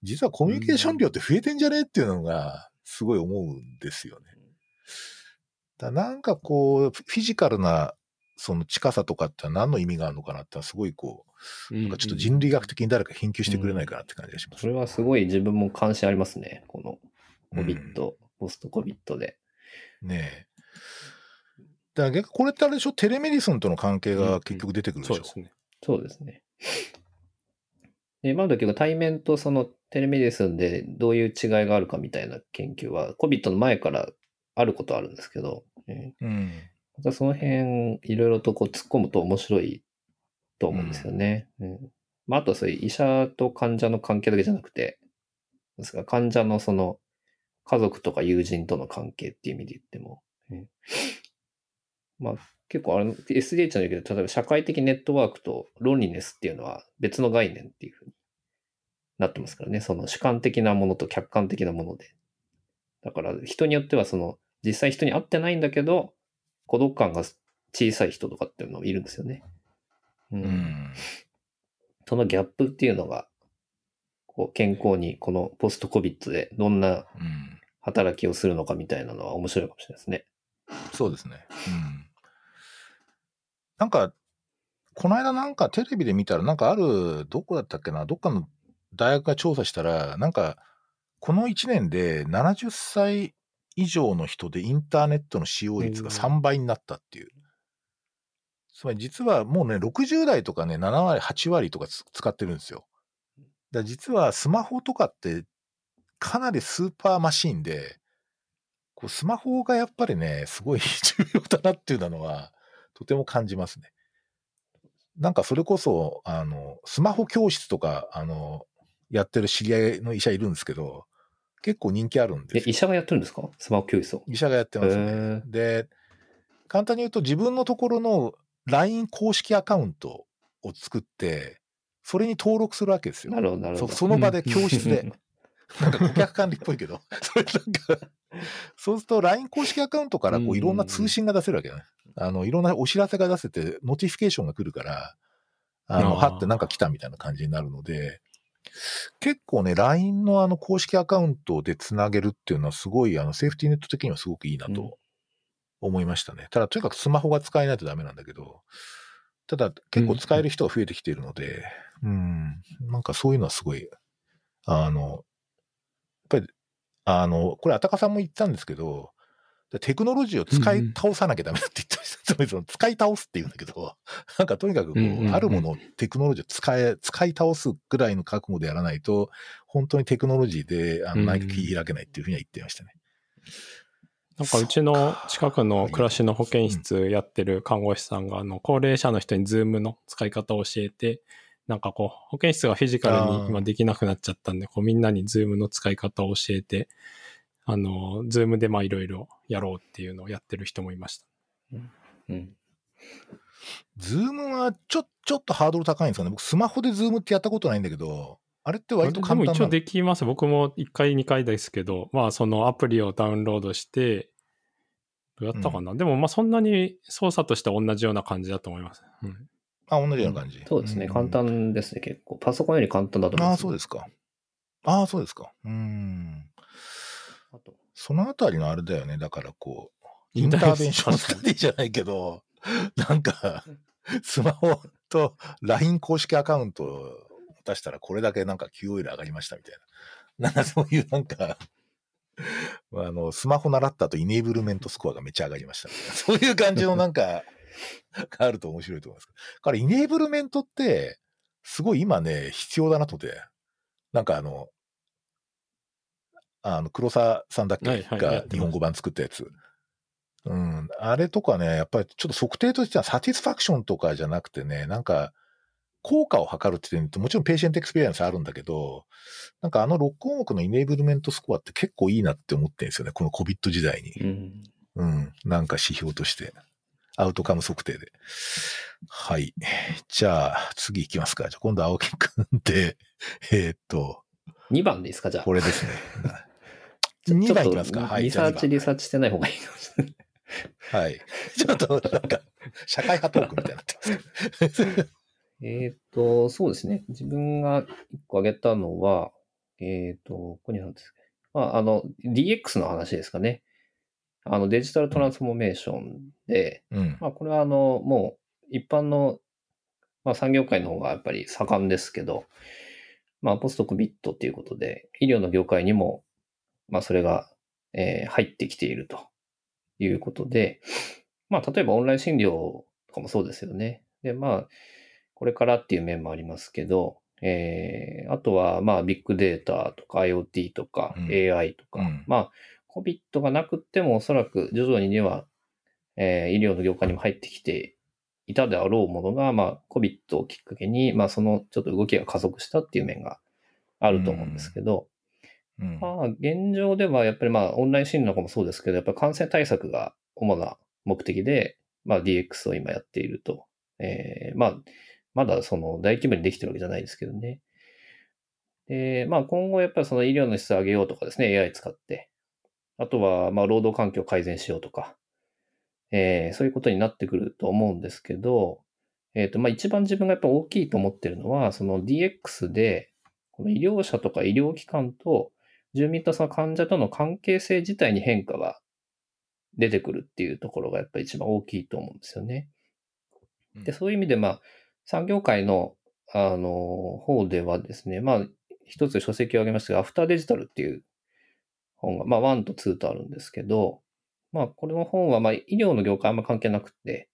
実はコミュニケーション量って増えてんじゃねっていうのが、すごい思うんですよね。だなんかこう、フィジカルな、その近さとかって何の意味があるのかなってすごいこう、なんかちょっと人類学的に誰か研究してくれないかなって感じがします。それはすごい自分も関心ありますね。この、うんコビット、ポストコビットで。ねえ。だから逆にこれってあれでしょ？テレメディスンとの関係が結局出てくるでしょ、そうですね。そうですね。で、今の時は対面とそのテレメディスンでどういう違いがあるかみたいな研究は、コビットの前からあることはあるんですけど、えーうん。またその辺、いろいろとこう突っ込むと面白いと思うんですよね。うんまあ、あとそういう医者と患者の関係だけじゃなくて、ですが患者のその家族とか友人との関係っていう意味で言っても、うんまあ結構あの SDH なんだけど、例えば社会的ネットワークとロンリネスっていうのは別の概念っていうふうになってますからね。その主観的なものと客観的なもので。だから人によってはその実際人に会ってないんだけど、孤独感が小さい人とかっていうのもいるんですよね。う。うん。そのギャップっていうのが、こう健康にこのポストコビットでどんな。働きをするのかみたいなのは面白いかもしれないですね。そうですね。うん。なんか、この間なんかテレビで見たら、なんかある、どこだったっけな、どっかの大学が調査したら、なんか、この1年で70歳以上の人でインターネットの使用率が3倍になったっていう。つまり実はもうね、60代とかね、7割、8割とかつ使ってるんですよ。だ実はスマホとかってかなりスーパーマシンで、こうスマホがやっぱりね、すごい [laughs] 重要だなっていうのは、とても感じますね。なんかそれこそ、あの、スマホ教室とか、あの、やってる知り合いの医者いるんですけど、結構人気あるんえで、すよ。医者がやってるんですか？スマホ教室を。医者がやってますね。で、簡単に言うと自分のところの LINE 公式アカウントを作って、それに登録するわけですよな。るほど、なるほど。そその場で教室で。なんか顧客管理っぽいけど、[laughs] それなんか、そうすると LINE 公式アカウントからこういろんな通信が出せるわけだね。あの、いろんなお知らせが出せて、 notification が来るから、あの、はってなんか来たみたいな感じになるので、結構ね、LINE のあの公式アカウントでつなげるっていうのはすごい、あの、セーフティーネット的にはすごくいいなうん。と思いましたね。ただ、とにかくスマホが使えないとダメなんだけど、ただ、結構使える人が増えてきているので、うん、なんかそういうのはすごい、あの、やっぱり、あの、これ、あたかさんも言ったんですけど、テクノロジーを使い倒さなきゃダメだって言った。つまりその使い倒すっていうんだけど、[laughs] なんかとにかくこう、うんうんうんあるもの、テクノロジーを使え、使い倒すぐらいの覚悟でやらないと、本当にテクノロジーであのうん何か切り開けないっていうふうには言ってましたね。なんかうちの近くの暮らしの保健室やってる看護師さんが、あの、高齢者の人にズームの使い方を教えて、なんかこう、保健室がフィジカルに今できなくなっちゃったんで、こうみんなにズームの使い方を教えて、あの、ズームでまあいろいろやろうっていうのをやってる人もいました。うん。ズームはちょ、ちょっとハードル高いんですかね。僕、スマホでズームってやったことないんだけど、あれって割とでも一応簡単なの？できます。僕も1回2回ですけど、まあそのアプリをダウンロードして、どうやったかな、でもまあそんなに操作としては同じような感じだと思います。うん、あ、同じような感じ。そうですね。ん簡。単ですね、結構。パソコンより簡単だと思いああ、ます。そうですか。ああ、そうですか。うん。あとそのあたりのあれだよね。だからこう、イインターベンションスタディじゃないけど、なんか、スマホと LINE 公式アカウントを出したらこれだけなんか QOL 上がりましたみたいな。なんかそういうなんか、あの、スマホ習った後イネーブルメントスコアがめっちゃ上がりましたみたいな。そういう感じのなんか、があると面白いと思います。だからイネーブルメントって、すごい今ね、必要だなとて。なんかあの、あの、黒沢さんだっけ、が日本語版作ったやつ。うん。あれとかね、やっぱりちょっと測定としては satisfaction とかじゃなくてね、なんか、効果を測るっていうと、もちろん patient experience あるんだけど、なんかあの6項目の enablement score って結構いいなって思ってるんですよね、この COVID 時代に。うん。うん。なんか指標として。アウトカム測定で。はい。じゃあ、次行きますか。じゃあ今度青木くんで、えーっと、2番ですか、じゃあ。これですね。ちょ2番いきますか？はい。リサーチ、リサーチしてない方がいいかもしれない。あ2番はい。ちょっと、なんか、社会派トークみたいになってます。えっと、そうですね。自分が1個挙げたのは、えっ、と、ここにあるんですけど、まあ、あの、DX の話ですかね。あの、デジタルトランスフォーメーションで、うん。まあ、これはあの、もう、一般の、まあ、産業界の方がやっぱり盛んですけど、まあ、ポストコビットっていうことで、医療の業界にも、まあ、それが、えー入ってきているということで、まあ、例えばオンライン診療とかもそうですよね。で、まあ、これからっていう面もありますけど、えーあとは、まあ、ビッグデータとか IoT とかうん AI とか、うんまあ、COVID がなくってもおそらく徐々には、えー医療の業界にも入ってきていたであろうものが、まあ、COVID をきっかけに、まあ、そのちょっと動きが加速したっていう面があると思うんですけど、まあ、現状ではやっぱりまあ、オンライン診療とかもそうですけど、やっぱり感染対策が主な目的で、まあ、DX を今やっていると。えーまあ、まだその大規模にできてるわけじゃないですけどね。で、まあ、今後やっぱりその医療の質を上げようとかですね、AI 使って。あとは、まあ、労働環境を改善しようとか、えーそういうことになってくると思うんですけど、えっ、と、まあ、一番自分がやっぱ大きいと思ってるのは、その DX で、この医療者とか医療機関と住民とその患者との関係性自体に変化が出てくるっていうところがやっぱり一番大きいと思うんですよね。で、そういう意味で、まあ、産業界の、あの、方ではですね、まあ、一つ書籍を挙げましたが、アフターデジタルっていう本が、まあ、1と2とあるんですけど、まあ、これの本は、まあ、医療の業界あんま関係なくて、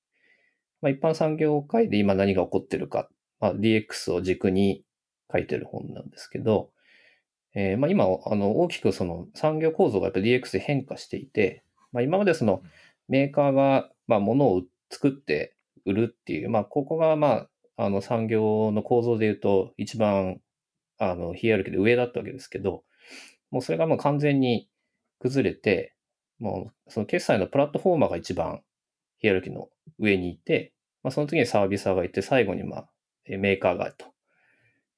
まあ、一般産業界で今何が起こってるか、まあ、DX を軸に書いてる本なんですけど、えーまあ、今、あの、大きくその産業構造がやっぱり DX で変化していて、まあ、今までそのメーカーが、まあ、物を作って売るっていう、まあ、ここが、まあ、あの、産業の構造で言うと、一番、あの、ヒエラルキーで上だったわけですけど、もうそれがもう完全に崩れて、もう、その決済のプラットフォーマーが一番ヒエラルキーの上にいて、まあ、その次にサービサーがいて、最後に、まあ、えーメーカーがと、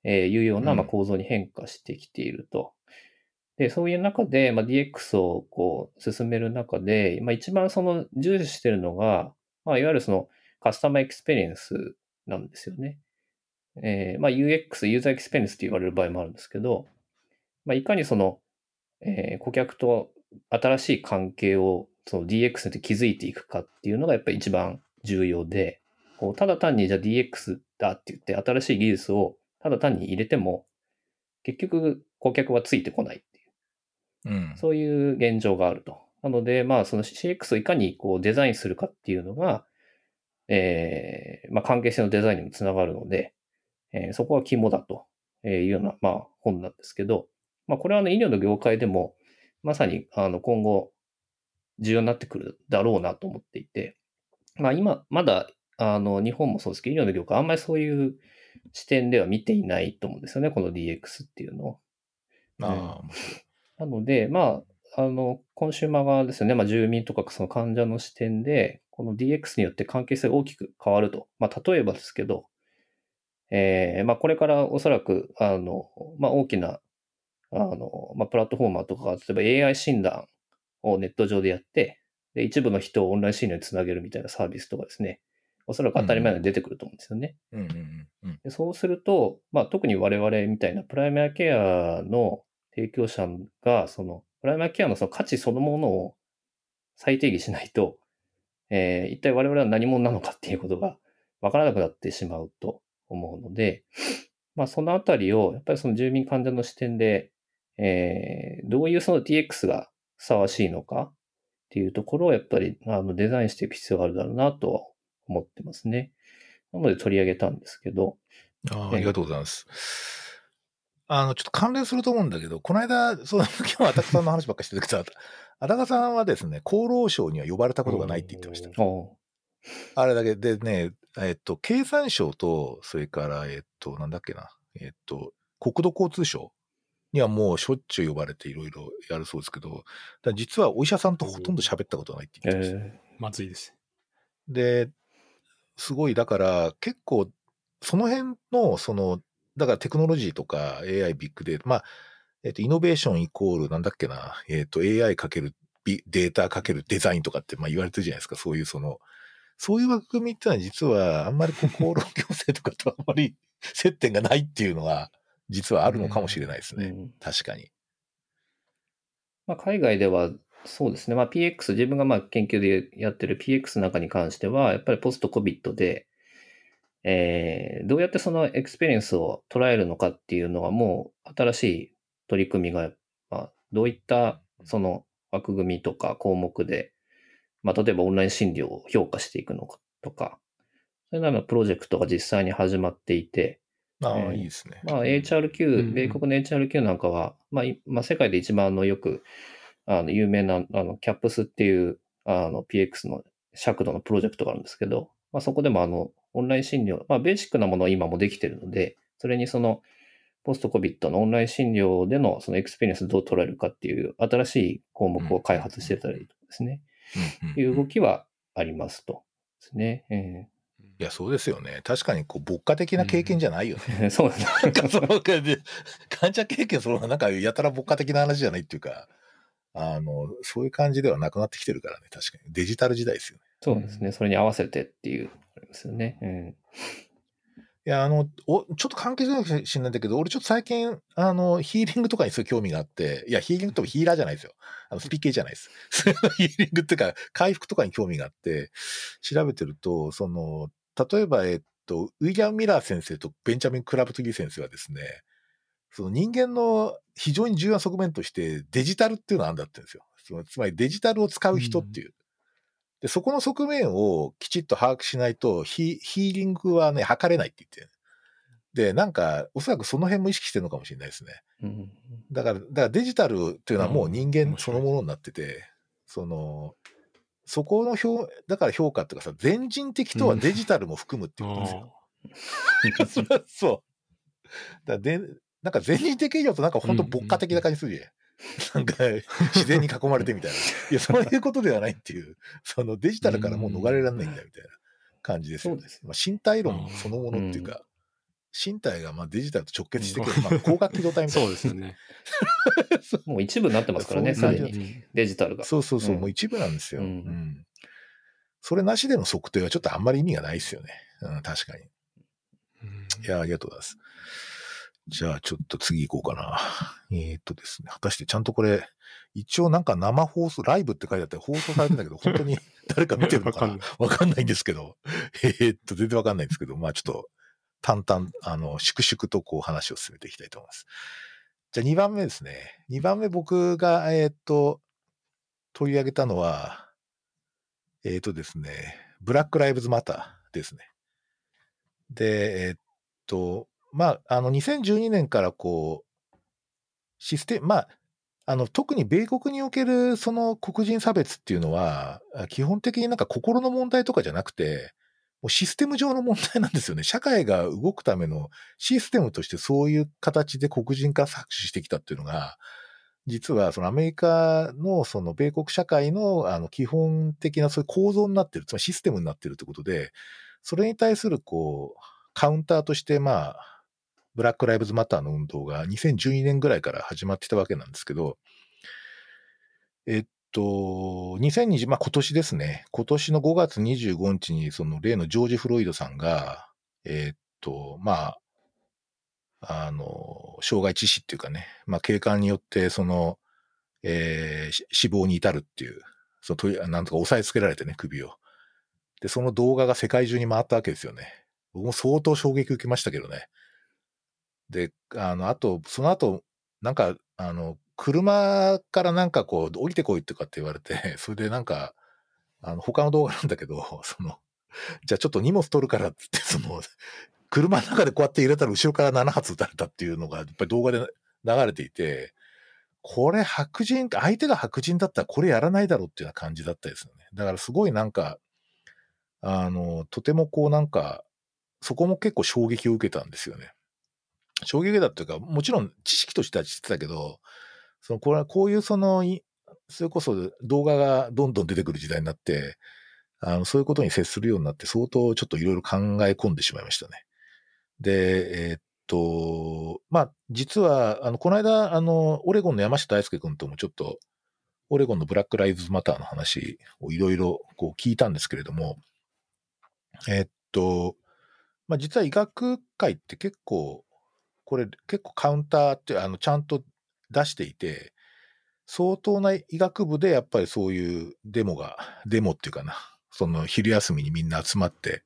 えーいうような、まあ、うん構造に変化してきていると。で、そういう中で、まあ、DX をこう進める中で、まあ、一番その重視してるのが、まあ、いわゆるその customer experience なんですよね。えーまあ、UX、 user experience って言われる場合もあるんですけど、まあ、いかにその、えー顧客と新しい関係をその DX で築いていくかっていうのがやっぱり一番重要で、こうただ単にじゃあ DX だって言って新しい技術をただ単に入れても、結局顧客はついてこないっていう。うん。そういう現状があると。なので、まあ、その CX をいかにこうデザインするかっていうのが、えーまあ、関係性のデザインにもつながるので、えーそこは肝だというような、まあ、本なんですけど、まあ、これはあの医療の業界でも、まさにあの今後重要になってくるだろうなと思っていて、まあ、今、まだあの日本もそうですけど、医療の業界あんまりそういう視点では見ていないと思うんですよね、この DX っていうのを。あ。なので、まあ、あの、コンシューマー側ですよね、まあ、住民とかその患者の視点で、この DX によって関係性が大きく変わると。まあ、例えばですけど、えー、まあ、これからおそらく、あの、まあ、大きな、あの、まあ、プラットフォーマーとかが、例えば AI 診断をネット上でやって、で、一部の人をオンライン診療につなげるみたいなサービスとかですね、おそらく当たり前に出てくると思うんですよね。でそうすると、まあ、特に我々みたいなプライマーケアの提供者が、その、プライマーケアのその価値そのものを再定義しないと、えー一体我々は何者なのかっていうことがわからなくなってしまうと思うので、まあ、そのあたりを、やっぱりその住民患者の視点で、えーどういうその DX がふさわしいのかっていうところをやっぱりあのデザインしていく必要があるだろうなとは思ってますね。なので取り上げたんですけど、あありがとうございます。あの、ちょっと関連すると思うんだけど、この間、その、[laughs] 今日はアタカさんの話ばっかりしてるけど、アタカさんはですね、厚労省には呼ばれたことがないって言ってました。おあれだけでね、えっと、経産省と、それから、えっと、なんだっけな、えっと、国土交通省にはもうしょっちゅう呼ばれていろいろやるそうですけど、実はお医者さんとほとんど喋ったことがないってえ言ってました。ーまずいです。で、すごい、だから結構、その辺の、その、だからテクノロジーとか AI、ビッグデータ、まあ、えっ、と、イノベーションイコール、なんだっけな、えっ、と、AI かけるビデータかけるデザインとかって、まあ言われてるじゃないですか、そういうその、そういう枠組みってのは実は、あんまりこう厚労行政とかとあんまり接点がないっていうのは、実はあるのかもしれないですね。うん確かに。まあ、海外ではそうですね、まあ、PX、自分がまあ研究でやってる PX の中に関しては、やっぱりポスト COVID で、えーどうやってその experience を捉えるのかっていうのはもう新しい取り組みが、まあ、どういったその枠組みとか項目で、まあ、例えばオンライン診療を評価していくのかとか、そういうようなプロジェクトが実際に始まっていて、ああ、えーいいですね。まあ、うん AHRQ、米国の AHRQ なんかは、まあ、いまあ、世界で一番あのよく、あの、有名な、あの、 CAHPS っていう、あの、PX の尺度のプロジェクトがあるんですけど、まあ、そこでもあの、オンライン診療、まあ、ベーシックなものは今もできてるので、それにその、ポスト COVID のオンライン診療でのその experience をどう捉えるかっていう新しい項目を開発してたりとかですね、うんうんいう動きはありますと。ですね。えいや、そうですよね。確かに、こう、牧歌的な経験じゃないよね。う [laughs] ですね。[laughs] なんかその、患者経験その、なんかやたら牧歌的な話じゃないっていうか、あの、そういう感じではなくなってきてるからね、確かに。デジタル時代ですよね。そうですね。それに合わせてっていう、ありますよね。えいや、あの、おちょっと関係ないかもしれないんだけど、俺ちょっと最近、あの、ヒーリングとかにすごい興味があって、いや、ヒーリングともヒーラーじゃないですよ。あの、スピ系じゃないです。[laughs] ヒーリングっていうか、回復とかに興味があって、調べてると、その、例えば、えっと、ウィリアム・ミラー先生とベンジャミン・クラブトギー先生はですね、その人間の非常に重要な側面としてデジタルっていうのがあるんだってんですよ。そのつまりデジタルを使う人っていう。で、そこの側面をきちっと把握しないと、ヒヒーリングはね、測れないって言ってる。で、なんか、おそらくその辺も意識してるのかもしれないですね。えうんだから、だからデジタルっていうのはもう人間うんそのものになってて、その、そこの評、だから評価っていうかさ、全人的とはデジタルも含むっていうことですよ。それはそう。だでなんか全人的以上となんか本当牧歌的な感じするじゃん。なんか自然に囲まれてみたいな。いや、そういうことではないっていう、そのデジタルからもう逃れられないんだみたいな感じですよね。そうですまあ、身体論そのものっていうか、身体がまあデジタルと直結してくる、まあ、光学機動体みたいな。そうですよね。[laughs] もう一部になってますからね、すそういう感じでに。デジタルが。そうそうそう、うんもう一部なんですよ、ううんん。それなしでの測定はちょっとあんまり意味がないですよね。うん、確かに。うんいや、ありがとうございます。じゃあ、ちょっと次行こうかな。えーっとですね、果たしてちゃんとこれ、一応なんか生放送、ライブって書いてあって放送されてんだけど、[laughs] 本当に誰か見てるのかな？わかんないんですけど、えーっと、全然わかんないんですけど、まあちょっと、淡々、あの、粛々とこう話を進めていきたいと思います。じゃあ2番目ですね。2番目僕が、えーっと、取り上げたのは、えーっとですね、ブラック・ライブズ・マタですね。で、えっと、まあ、あの、2012年からこう、システム、まあ、あの、特に米国におけるその黒人差別っていうのは、基本的になんか心の問題とかじゃなくて、もうシステム上の問題なんですよね。社会が動くためのシステムとしてそういう形で黒人か搾取してきたっていうのが、実はそのアメリカのその米国社会のあの基本的なそういう構造になってる、つまりシステムになってるってことで、それに対するこう、カウンターとしてまあ、ブラック・ライブズ・マターの運動が2012年ぐらいから始まってたわけなんですけど、えっと、2020、まあ今年ですね、今年の5月25日にその例のジョージ・フロイドさんが、えっと、まあ、あの、傷害致死っていうかね、まあ、警官によって、その、えー、死亡に至るっていう、そのなんとか押さえつけられてね、首を。で、その動画が世界中に回ったわけですよね。僕も相当衝撃受けましたけどね。で、あの、あと、その後、なんか、あの、車からなんかこう、降りてこいとかって言われて、[laughs] それでなんか、あの、他の動画なんだけど、[laughs] その、じゃあちょっと荷物取るからってって、その、車の中でこうやって入れたら後ろから7発撃たれたっていうのが、やっぱり動画で流れていて、これ白人、相手が白人だったらこれやらないだろうっていうような感じだったですよね。だからすごいなんか、あの、とてもこうなんか、そこも結構衝撃を受けたんですよね。衝撃だっていうか、もちろん知識としては知ってたけど、そのこれはこういうその、それこそ動画がどんどん出てくる時代になって、あの、そういうことに接するようになって相当ちょっといろいろ考え込んでしまいましたね。で、えー、っと、まあ、実は、あの、この間、あの、オレゴンの山下大輔君ともちょっと、オレゴンのブラック・ライズ・マターの話をいろいろこう聞いたんですけれども、えー、っと、まあ、実は医学界って結構、これ結構カウンターって、あの、ちゃんと出していて、相当な医学部でやっぱりそういうデモが、デモっていうかな、その昼休みにみんな集まって、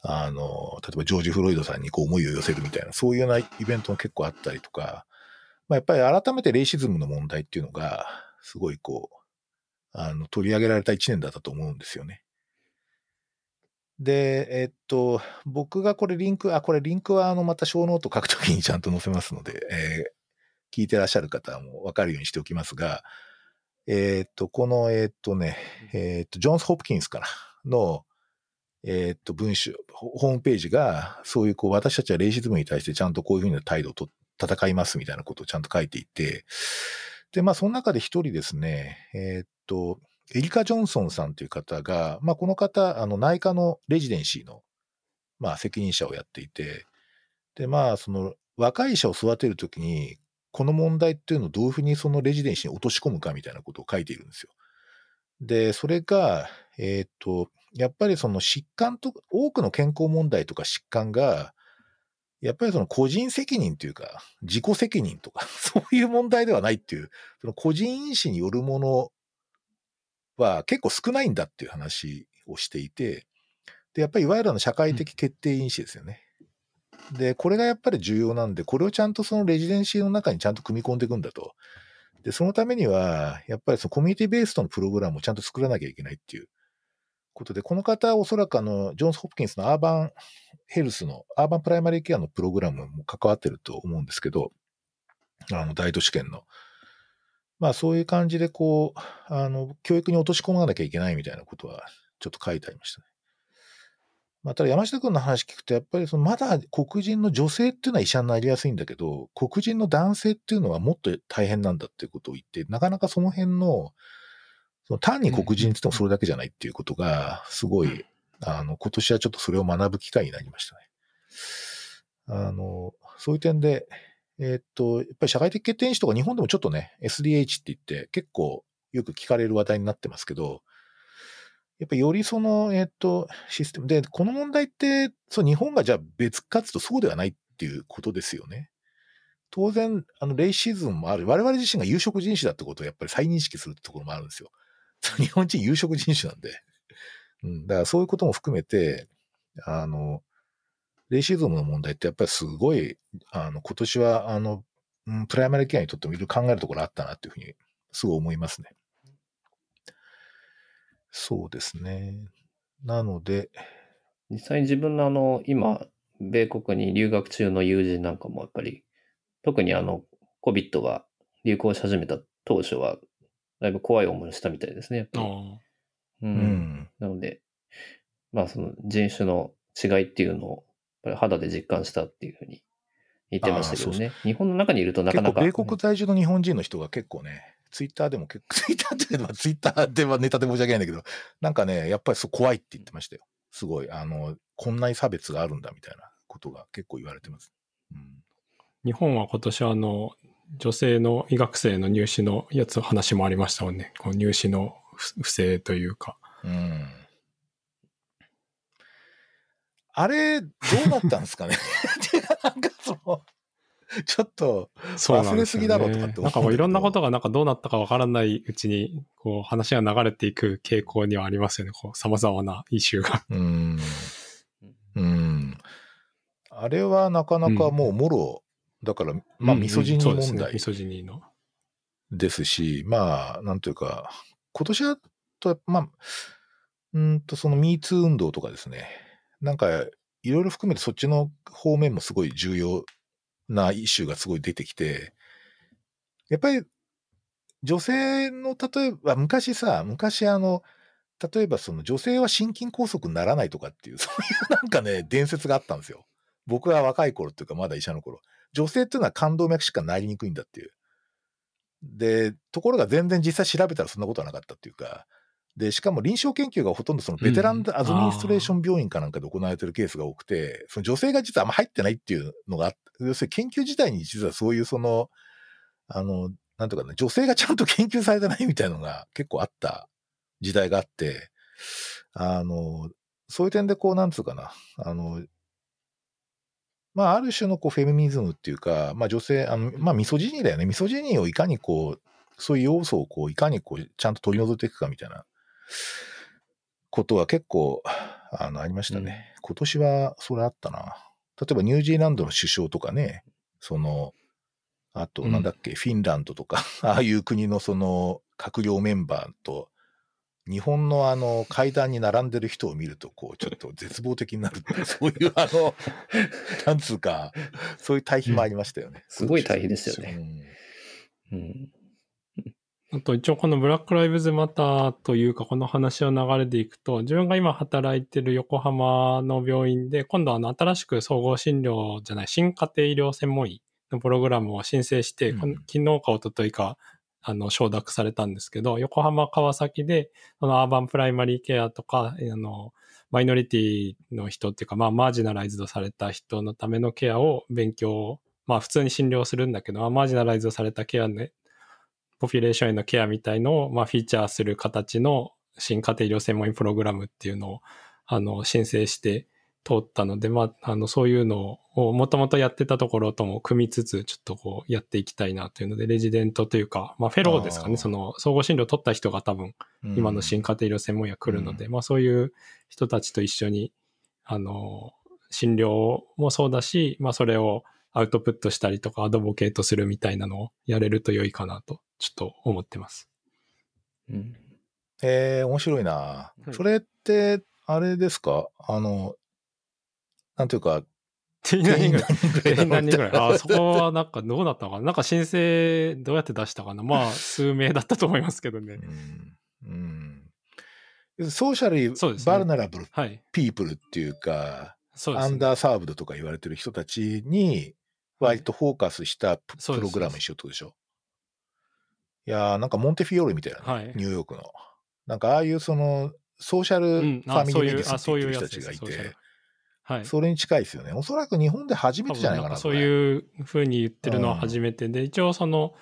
あの、例えばジョージ・フロイドさんにこう思いを寄せるみたいな、そういうようなイベントも結構あったりとか、まあ、やっぱり改めてレイシズムの問題っていうのが、すごいこう、あの、取り上げられた一年だったと思うんですよね。で、えっと、僕がこれリンク、あ、これリンクはあの、またショーノート書くときにちゃんと載せますので、えー、聞いてらっしゃる方もわかるようにしておきますが、えっと、この、えっとね、えっと、ジョンズ・ホプキンスかな、の、え、っと、文章、ホームページが、そういうこう、私たちはレイシズムに対してちゃんとこういうふうな態度をと戦いますみたいなことをちゃんと書いていて、で、まあ、その中で一人ですね、え、っと、エリカ・ジョンソンさんという方が、まあ、この方、あの、内科のレジデンシーの、まあ、責任者をやっていて、で、まあ、その、若い医者を育てるときに、この問題っていうのをどういうふうにそのレジデンシーに落とし込むかみたいなことを書いているんですよ。で、それが、えっ、と、やっぱりその疾患と、多くの健康問題とか疾患が、やっぱりその個人責任というか、自己責任とか、[laughs] そういう問題ではないっていう、その個人因子によるものは結構少ないんだっていう話をしていて、で、やっぱりいわゆるの社会的決定因子ですよね。で、これがやっぱり重要なんで、これをちゃんとそのレジデンシーの中にちゃんと組み込んでいくんだと。で、そのためには、やっぱりそのコミュニティベースとのプログラムをちゃんと作らなきゃいけないっていうことで、この方はおそらくあの、ジョンス・ホプキンスのアーバンヘルスの、アーバンプライマリーケアのプログラムも関わってると思うんですけど、あの、大都市圏の。まあそういう感じでこう、あの、教育に落とし込まなきゃいけないみたいなことはちょっと書いてありましたね。まあ、ただ山下君の話聞くと、やっぱりそのまだ黒人の女性っていうのは医者になりやすいんだけど、黒人の男性っていうのはもっと大変なんだっていうことを言って、なかなかその辺の、その単に黒人って言ってもそれだけじゃないっていうことが、すごい、あの、今年はちょっとそれを学ぶ機会になりましたね。あの、そういう点で、え、っと、やっぱり社会的決定因子とか日本でもちょっとね、SDH って言って結構よく聞かれる話題になってますけど、やっぱりよりその、えっ、と、システムで、この問題って、そう、日本がじゃあ別かつとそうではないっていうことですよね。当然、あの、レイシズムもある。我々自身が有色人種だってことをやっぱり再認識するってところもあるんですよ。[laughs] 日本人有色人種なんで。うん、だからそういうことも含めて、あの、レイシズムの問題ってやっぱりすごい、あの、今年は、あの、うん、プライマリケアにとってもいろいろ考えるところあったなっていうふうに、すごい思いますね。そうですね。なので、実際に自分のあの、今、米国に留学中の友人なんかもやっぱり、特にあの、COVID が流行し始めた当初は、だいぶ怖い思いをしたみたいですね、やっぱり。あう。うんん。なので、まあその人種の違いっていうのを、ぱり肌で実感したっていうふうに言ってましたけどね。日本の中にいるとなかなか。結構米国在住の日本人の人が結構ね、ツイッターでも結構、ツイッターっていうのはツイッターではネタで申し訳ないんだけど、なんかね、やっぱりそう怖いって言ってましたよ。すごい。あの、こんなに差別があるんだみたいなことが結構言われてます。うん、日本は今年あの、女性の医学生の入試のやつ話もありましたもんね。こう入試の不不正というか。うん。あれ、どうなったんですかね？[laughs] なんかその、ちょっと、そうなんですよ、ね。忘れすぎだろうとかってなんかもういろんなことがなんかどうなったかわからないうちに、こう話が流れていく傾向にはありますよね。こう様々なイシューが。うん。うん。あれはなかなかもうもろ、だから、まあ、うんミソジニそうですね問題ミソジニの。ですし、まあ、なんというか、今年はと、まあ、うんと、その MeToo 運動とかですね、なんか、いろいろ含めてそっちの方面もすごい重要なイシューがすごい出てきて、やっぱり、女性の、例えば、昔さ、昔あの、例えばその女性は心筋梗塞にならないとかっていう、[laughs] そういうなんかね、伝説があったんですよ。僕が若い頃っていうか、まだ医者の頃。女性っていうのは冠動脈しかなりにくいんだっていう。で、ところが全然実際調べたらそんなことはなかったっていうか、で、しかも臨床研究がほとんどそのベテランアドミニストレーション病院かなんかで行われてるケースが多くて、その女性が実はあんま入ってないっていうのがあって、要するに研究自体に実はそういうその、あの、なんとかね、女性がちゃんと研究されてないみたいなのが結構あった時代があって、あの、そういう点でこう、なんつうかな、あの、まあ、ある種のこうフェミニズムっていうか、まあ女性、あの、まあミソジニーだよね。ミソジニーをいかにこう、そういう要素をこう、いかにこう、ちゃんと取り除いていくかみたいなことは結構、あの、ありましたね。今年はそれあったな。例えばニュージーランドの首相とかね、その、あと、うんなんだっけ、フィンランドとか、[laughs] ああいう国のその、閣僚メンバーと、日本のあの階段に並んでる人を見ると、こう、ちょっと絶望的になる [laughs] そういうあの、なんつうか、そういう対比もありましたよね。すごい対比ですよねうんうん。あと一応このブラック・ライブズ・マターというかこの話の流れでいくと、自分が今働いてる横浜の病院で、今度あの新しく総合診療じゃない、新家庭医療専門医のプログラムを申請して、うん。昨日か一昨日か、あの、承諾されたんですけど、横浜、川崎で、そのアーバンプライマリーケアとか、あの、マイノリティの人っていうか、まあ、マージナライズドされた人のためのケアを勉強、まあ、普通に診療するんだけど、まあマージナライズドされたケアね、ポピュレーションへのケアみたいのを、まあ、フィーチャーする形の新家庭医療専門医プログラムっていうのを、あの、申請して通ったので、まあ、あの、そういうのをもともとやってたところとも組みつつ、ちょっとこう、やっていきたいなというので、レジデントというか、まあ、フェローですかね、その、総合診療取った人が多分、今の新家庭医療専門医が来るので、まあ、そういう人たちと一緒に、あの、診療もそうだし、まあ、それをアウトプットしたりとか、アドボケートするみたいなのをやれると良いかなと、ちょっと思ってます。うん。えー、面白いな。はいそれって、あれですか？あの、なんていうか、定員何人ぐらい定員何人ぐらいああ、そこはなんかどうだったのかな？なんか申請どうやって出したかな？まあ、数名だったと思いますけどねう。ん。うん。ソーシャルそうですねバルナラブルはい。ピープルっていうか、アンそうですね。ダーサーブドとか言われてる人たちに、割とフォーカスしたプログラムにしようとでしょ？いやーなんかモンテフィオールみたいなね、はいニューヨークの。なんかああいうその、ソーシャルうん、ファミリーメディスンっていう。人たちがいて、はい。それに近いですよね。おそらく日本で初めてじゃないかな。そうう、いうふうに言ってるのは初めてで、一応その、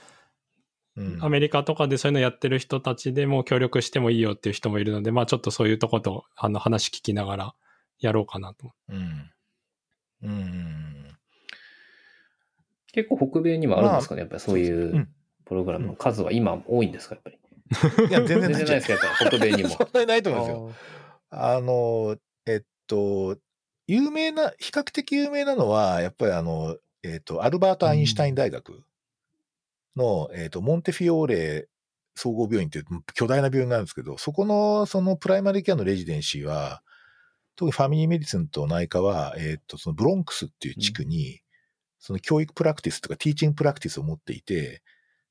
うんアメリカとかでそういうのやってる人たちでも協力してもいいよっていう人もいるので、まあちょっとそういうとことあの話聞きながらやろうかなと。うん。うん。結構北米にもあるんですかね、やっぱりそういううん。プログラムの数は今多いんですか、やっぱり。いや、全然ないですか、やっぱり。北米にも。[laughs] そんなにないと思いますよ。あの、えっと、有名な、比較的有名なのは、やっぱりあの、えっと、アルバート・アインシュタイン大学の、えっと、モンテフィオーレ総合病院っていう巨大な病院があるんですけど、そこの、そのプライマリーケアの residency は、特に family medicine と内科は、えっ、と、そのブロンクスっていう地区に、その教育プラクティスとかティーチングプラクティスを持っていて、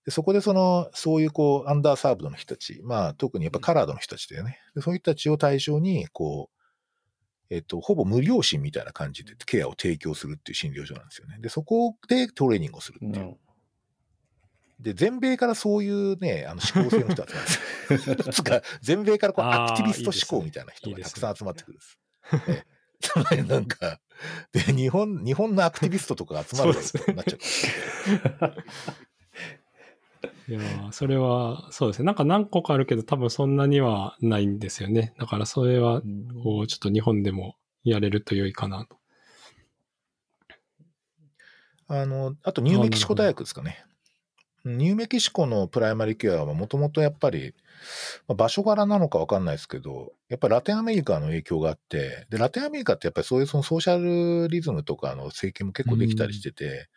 でそこでその、そういうこう、アンダーサーブドの人たち、まあ特にやっぱカラードの人たちだよね。でそういう人たちを対象に、こう、えっと、ほぼ無料診みたいな感じでケアを提供するっていう診療所なんですよね。で、そこでトレーニングをするっていう。うんで、全米からそういうね、あの思考性の人集まるんですよ。[laughs] つか全米からこうアクティビスト思考みたいな人がたくさん集まってくるんです。ええつまりなんか、で、日本、日本のアクティビストとかが集まるそうですねなっちゃう。[laughs] いやーそれは、そうですね。なんか何個かあるけど、多分そんなにはないんですよね。だからそれは、こう、ちょっと日本でもやれると良いかなと。あの、あとニューメキシコ大学ですかね。ニューメキシコのプライマリーケアはもともとやっぱり、まあ場所柄なのかわかんないですけど、やっぱりラテンアメリカの影響があって、で、ラテンアメリカってやっぱりそういうそのソーシャルリズムとかの政権も結構できたりしてて、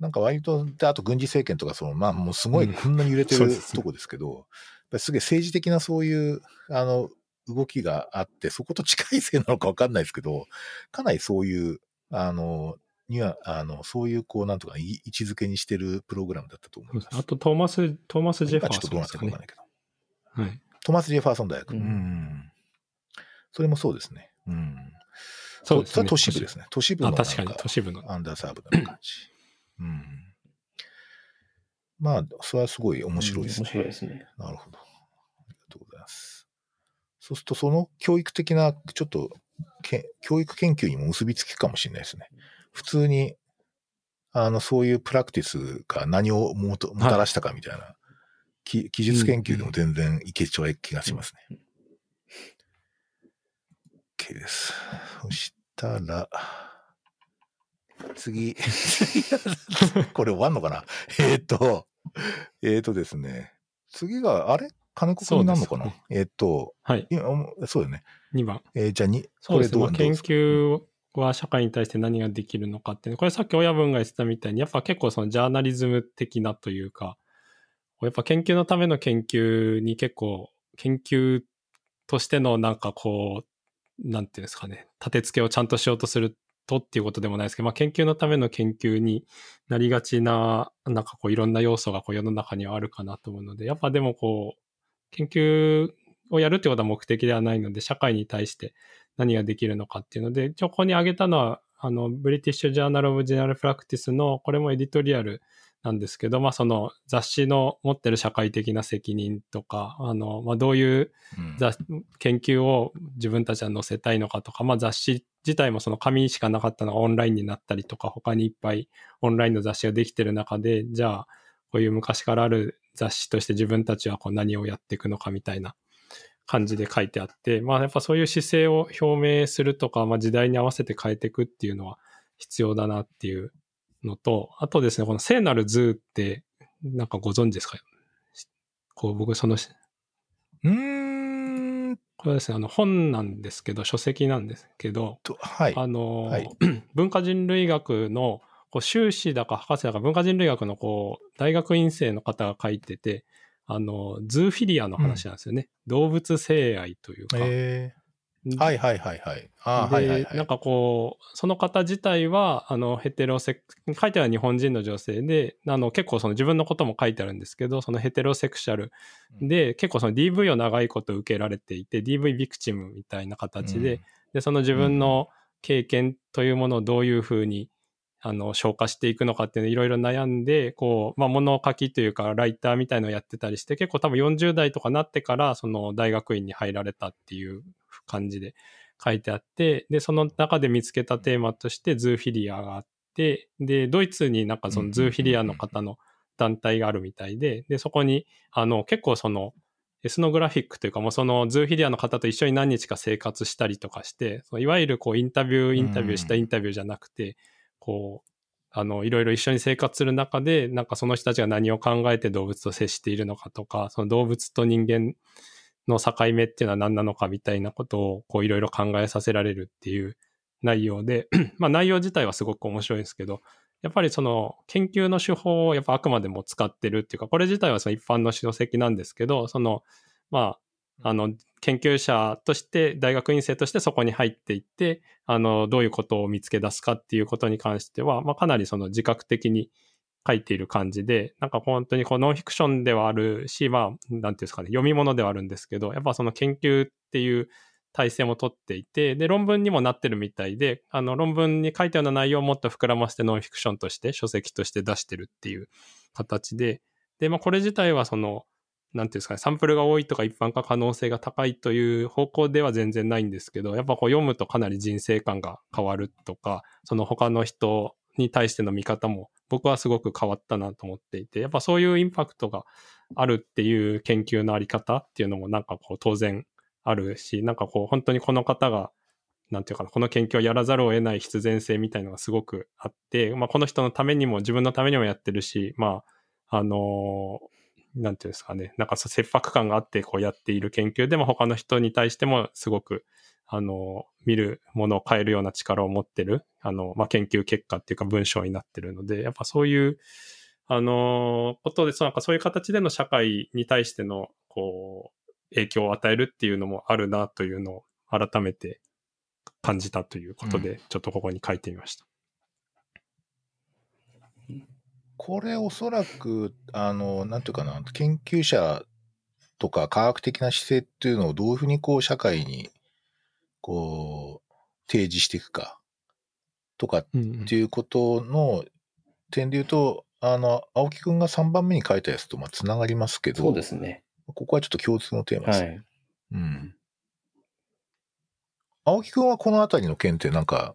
なんか割と、で、あと軍事政権とかその、まあもうすごいうん。こんなに揺れてるそうですね。とこですけど、やっぱりすげえ政治的なそういう、あの、動きがあって、そこと近いせいなのかわかんないですけど、かなりそういう、あの、には、あの、そういう、こう、なんとか、い位置づけにしてるプログラムだったと思います。あと、トーマス、トーマス・ジェファー今ちょっとどうなってソンですかかわかん。ないけど。はい。トマス・ジェファーソン大学。ううんん。それもそうですね。うん。そうですねそれは都市部ですね。都市部のあ、なん確かに、都市部の。アンダーサーブな感じ。うん。まあ、それはすごい面白いです面ね。白いですね。なるほど。ありがとうございます。そうすると、その教育的な、ちょっとけ、教育研究にも結びつくかもしれないですね。普通に、あの、そういうプラクティスが何をもたらしたかみたいな、き技術研究でも全然いけちゃう気がしますね。OK です。そしたら、次、[laughs] これ終わんのかな？えっ、と、えっ、とですね、次が、あれ？金子君になるのかな、えっ、と、はい。今おそうよね。2番。えーじゃあに、そうですね。まあ研これどうどうですか？究は社会に対して何ができるのかってこれさっき親分が言ってたみたいに、やっぱ結構そのジャーナリズム的なというか、やっぱ研究のための研究に結構、研究としてのなんかこう、なんていうんですかね、立て付けをちゃんとしようとするとっていうことでもないですけど、まあ研究のための研究になりがちな、なんかこういろんな要素がこう世の中にはあるかなと思うので、やっぱでもこう、研究をやるってことは目的ではないので、社会に対して何ができるのかっていうので、一応ここに挙げたのは、あの、 British Journal of General Practice の、これも editorial なんですけど、まあその雑誌の持ってる社会的な責任とか、あの、まあどういううん。雑研究を自分たちは載せたいのかとか、まあ雑誌自体もその紙しかなかったのがオンラインになったりとか、他にいっぱいオンラインの雑誌ができてる中で、じゃあ、こういう昔からある雑誌として自分たちはこう何をやっていくのかみたいな感じで書いてあって、まあやっぱそういう姿勢を表明するとか、まあ時代に合わせて変えていくっていうのは必要だなっていうのと、あとですね、この聖なる図って、なんかご存知ですか？こう僕その、うーん。これはですね、あの本なんですけど、書籍なんですけど、と、はい。あの、はい。[clears throat] 文化人類学のこう修士だか博士だか文化人類学のこう大学院生の方が書いてて、あの、ズーフィリアの話なんですよね。動物性愛というか。えー、はいはいはいはい。あはいはいはい。なんかこう、その方自体は、あの、ヘテロセク、書いてある日本人の女性で、あの、結構その自分のことも書いてあるんですけど、そのヘテロセクシャルで、結構その DV を長いこと受けられていて、DV ビクチムみたいな形で、で、その自分の経験というものをどういうふうに、あの、消化していくのかっていうのをいろいろ悩んで、こう、まあ、物書きというか、ライターみたいのをやってたりして、結構多分40代とかなってから、その大学院に入られたっていう感じで書いてあって、で、その中で見つけたテーマとしてズーフィリアがあって、で、ドイツになんかそのズーフィリアの方の団体があるみたいで、で、そこに、あの、結構その、エスノグラフィックというか、もうそのズーフィリアの方と一緒に何日か生活したりとかして、そのいわゆるこうインタビュー、インタビューしたインタビューじゃなくて、こう、あの、いろいろ一緒に生活する中で、なんかその人たちが何を考えて動物と接しているのかとか、その動物と人間の境目っていうのは何なのかみたいなことを、こういろいろ考えさせられるっていう内容で、[clears throat] まあ内容自体はすごく面白いんですけど、やっぱりその研究の手法をやっぱあくまでも使ってるっていうか、これ自体はその一般の書籍なんですけど、その、まあ、あの、研究者として、大学院生としてそこに入っていって、あの、どういうことを見つけ出すかっていうことに関しては、まあ、かなりその自覚的に書いている感じで、なんか本当にこうノンフィクションではあるし、まあ、なんていうんですかね、読み物ではあるんですけど、やっぱその研究っていう体制も取っていて、で、論文にもなってるみたいで、あの、論文に書いたような内容をもっと膨らませてノンフィクションとして、書籍として出してるっていう形で、で、まあ、これ自体はその、なんていうんですかね、サンプルが多いとか一般化可能性が高いという方向では全然ないんですけど、やっぱこう読むとかなり人生観が変わるとか、その他の人に対しての見方も僕はすごく変わったなと思っていて、やっぱそういうインパクトがあるっていう研究のあり方っていうのもなんかこう当然あるし、なんかこう本当にこの方がなんていうかな、この研究をやらざるを得ない必然性みたいのがすごくあって、まあ、この人のためにも自分のためにもやってるし、まあ、あのなんていうんですかね、なんか切迫感があってこうやっている研究でも他の人に対してもすごく、あの見るものを変えるような力を持ってる、あの、まあ、研究結果っていうか文章になってるので、やっぱそういう、あのことで、そうなんかそういう形での社会に対しての、こう、影響を与えるっていうのもあるなというのを改めて感じたということで、ちょっとここに書いてみました。これおそらく、あの、なんていうかな、研究者とか科学的な姿勢っていうのをどういうふうにこう社会に、こう、提示していくか、とかっうんていうことの点で言うと、あの、青木くんが3番目に書いたやつとまあつながりますけど、そうですね。ここはちょっと共通のテーマですね。はい。うん。青木くんはこのあたりの件ってなんか、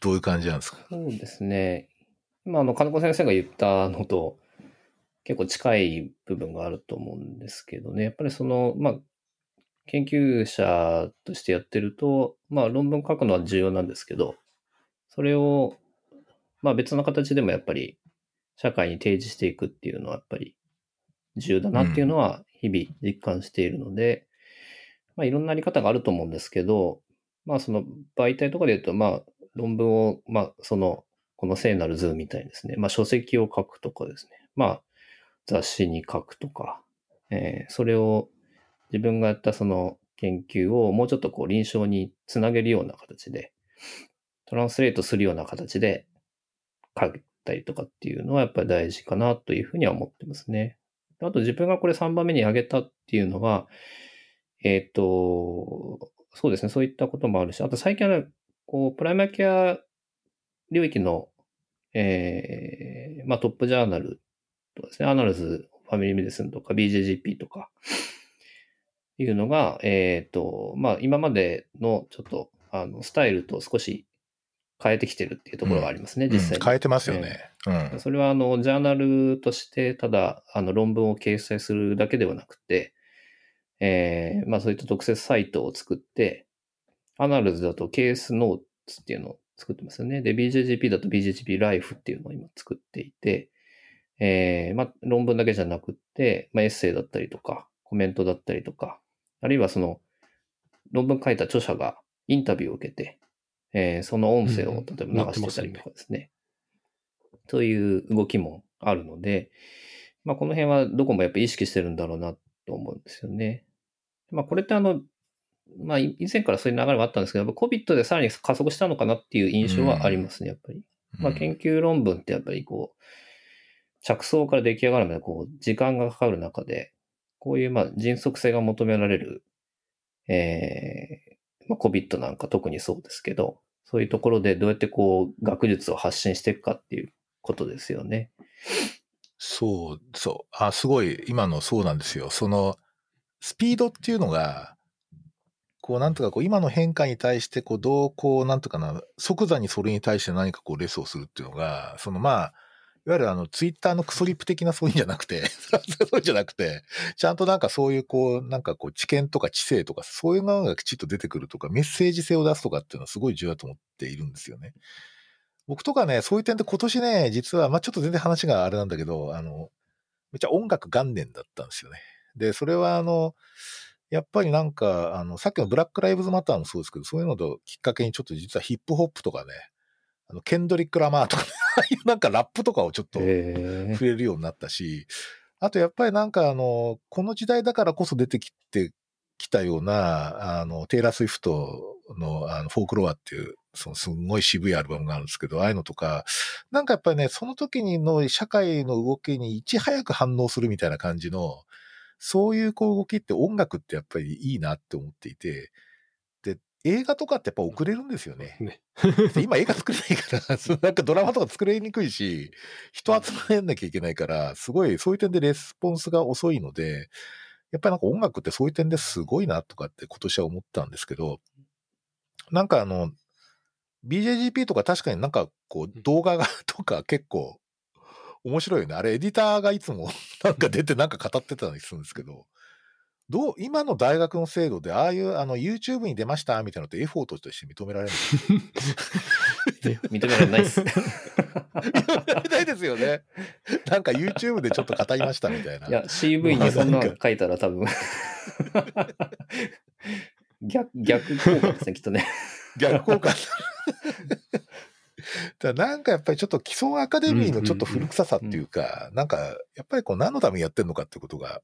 どういう感じなんですか？そうですね。今、あの、金子先生が言ったのと、結構近い部分があると思うんですけどね。やっぱりその、まあ、研究者としてやってると、まあ、論文書くのは重要なんですけど、それを、まあ、別の形でもやっぱり、社会に提示していくっていうのは、やっぱり、重要だなっていうのは、日々実感しているので、まあ、いろんなあり方があると思うんですけど、まあ、その媒体とかで言うと、まあ、論文を、まあ、その、この聖なる図みたいですね、まあ、書籍を書くとかですね、まあ、雑誌に書くとか、えーそれを自分がやったその研究をもうちょっとこう臨床につなげるような形で、トランスレートするような形で書いたりとかっていうのはやっぱり大事かなというふうには思ってますね。あと自分がこれ3番目に挙げたっていうのは、えっ、と、そうですね、そういったこともあるし、あと最近は、こう、プライマリーケア領域の、えーまあ、トップジャーナルとかですね、 Annals、Family Medicine とか BJGP とか、いうのが、えっ、と、まあ、今までのちょっと、あの、スタイルと少し変えてきてるっていうところがありますね、実際に。うん変えてますよね。うん。それは、あの、ジャーナルとして、ただ、あの、論文を掲載するだけではなくて、えーまあ、そういった特設サイトを作って、アナルズだとケースノーツっていうのを作ってますよね。で、BJGP だと BJGP ライフっていうのを今作っていて、えーまあ、論文だけじゃなくって、まあ、エッセイだったりとか、コメントだったりとか、あるいはその、論文書いた著者がインタビューを受けて、えーその音声をうん例えば流してたりとかですね。という動きもあるので、まあ、この辺はどこもやっぱ意識してるんだろうなと思うんですよね。まあ、これってあの、まあ、い以前からそういう流れはあったんですけど、やっぱ COVID でさらに加速したのかなっていう印象はありますね、やっぱり。まあ、研究論文ってやっぱりこう、着想から出来上がるまでこう、時間がかかる中で、こういうまあ迅速性が求められる、えーまあ、COVID なんか特にそうですけど、そういうところでどうやってこう、学術を発信していくかっていうことですよね。そう、そう。あ、すごい、今のそうなんですよ。その、スピードっていうのが、こう、なんとかこう、今の変化に対して、こう、どう、こう、なんとかな、即座にそれに対して何かこう、レスをするっていうのが、その、まあ、いわゆるあの、ツイッターのクソリップ的なそういうんじゃなくて、[laughs] そういうんじゃなくて、ちゃんとなんかそういう、こう、なんかこう、知見とか知性とか、そういうものがきちっと出てくるとか、メッセージ性を出すとかっていうのはすごい重要だと思っているんですよね。僕とかね、そういう点で今年ね、実は、まあちょっと全然話があれなんだけど、あの、めっちゃ音楽元年だったんですよね。で、それはあの、やっぱりなんか、あの、さっきのブラック・ライブズ・マターもそうですけど、そういうのときっかけにちょっと実はヒップホップとかね、あの、ケンドリック・ラマーとかね、[laughs] ああいうなんかラップとかをちょっとへ触れるようになったし、あとやっぱりなんかあの、この時代だからこそ出てきてきたような、あの、テイラー・スウィフトのあのフォークロアっていう、そのすんごい渋いアルバムがあるんですけど、ああいうのとか、なんかやっぱりね、その時にの社会の動きにいち早く反応するみたいな感じの、そういうこう動きって音楽ってやっぱりいいなって思っていて、で、映画とかってやっぱ遅れるんですよね。ね。で今映画作れないから、なんかドラマとか作れにくいし、人集まんなきゃいけないから、すごいそういう点でレスポンスが遅いので、やっぱりなんか音楽ってそういう点ですごいなとかって今年は思ったんですけど、なんかあの、BJGP とか確かになんかこう動画が [laughs] とか結構面白いよね。あれエディターがいつも [laughs] なんか出てなんか語ってたりするんですけど、どう、今の大学の制度でああいうあの YouTube に出ましたみたいなのってエフォートとして認められる認められないです。認められないですよね。なんか YouTube でちょっと語りましたみたいな。いや、CV にそんなの書いたら多分逆、逆効果ですね、きっとね。逆効果。だなんかやっぱりちょっと基礎アカデミーのちょっと古臭さっていうか、なんかやっぱりこう何のためにやってるのかってことが、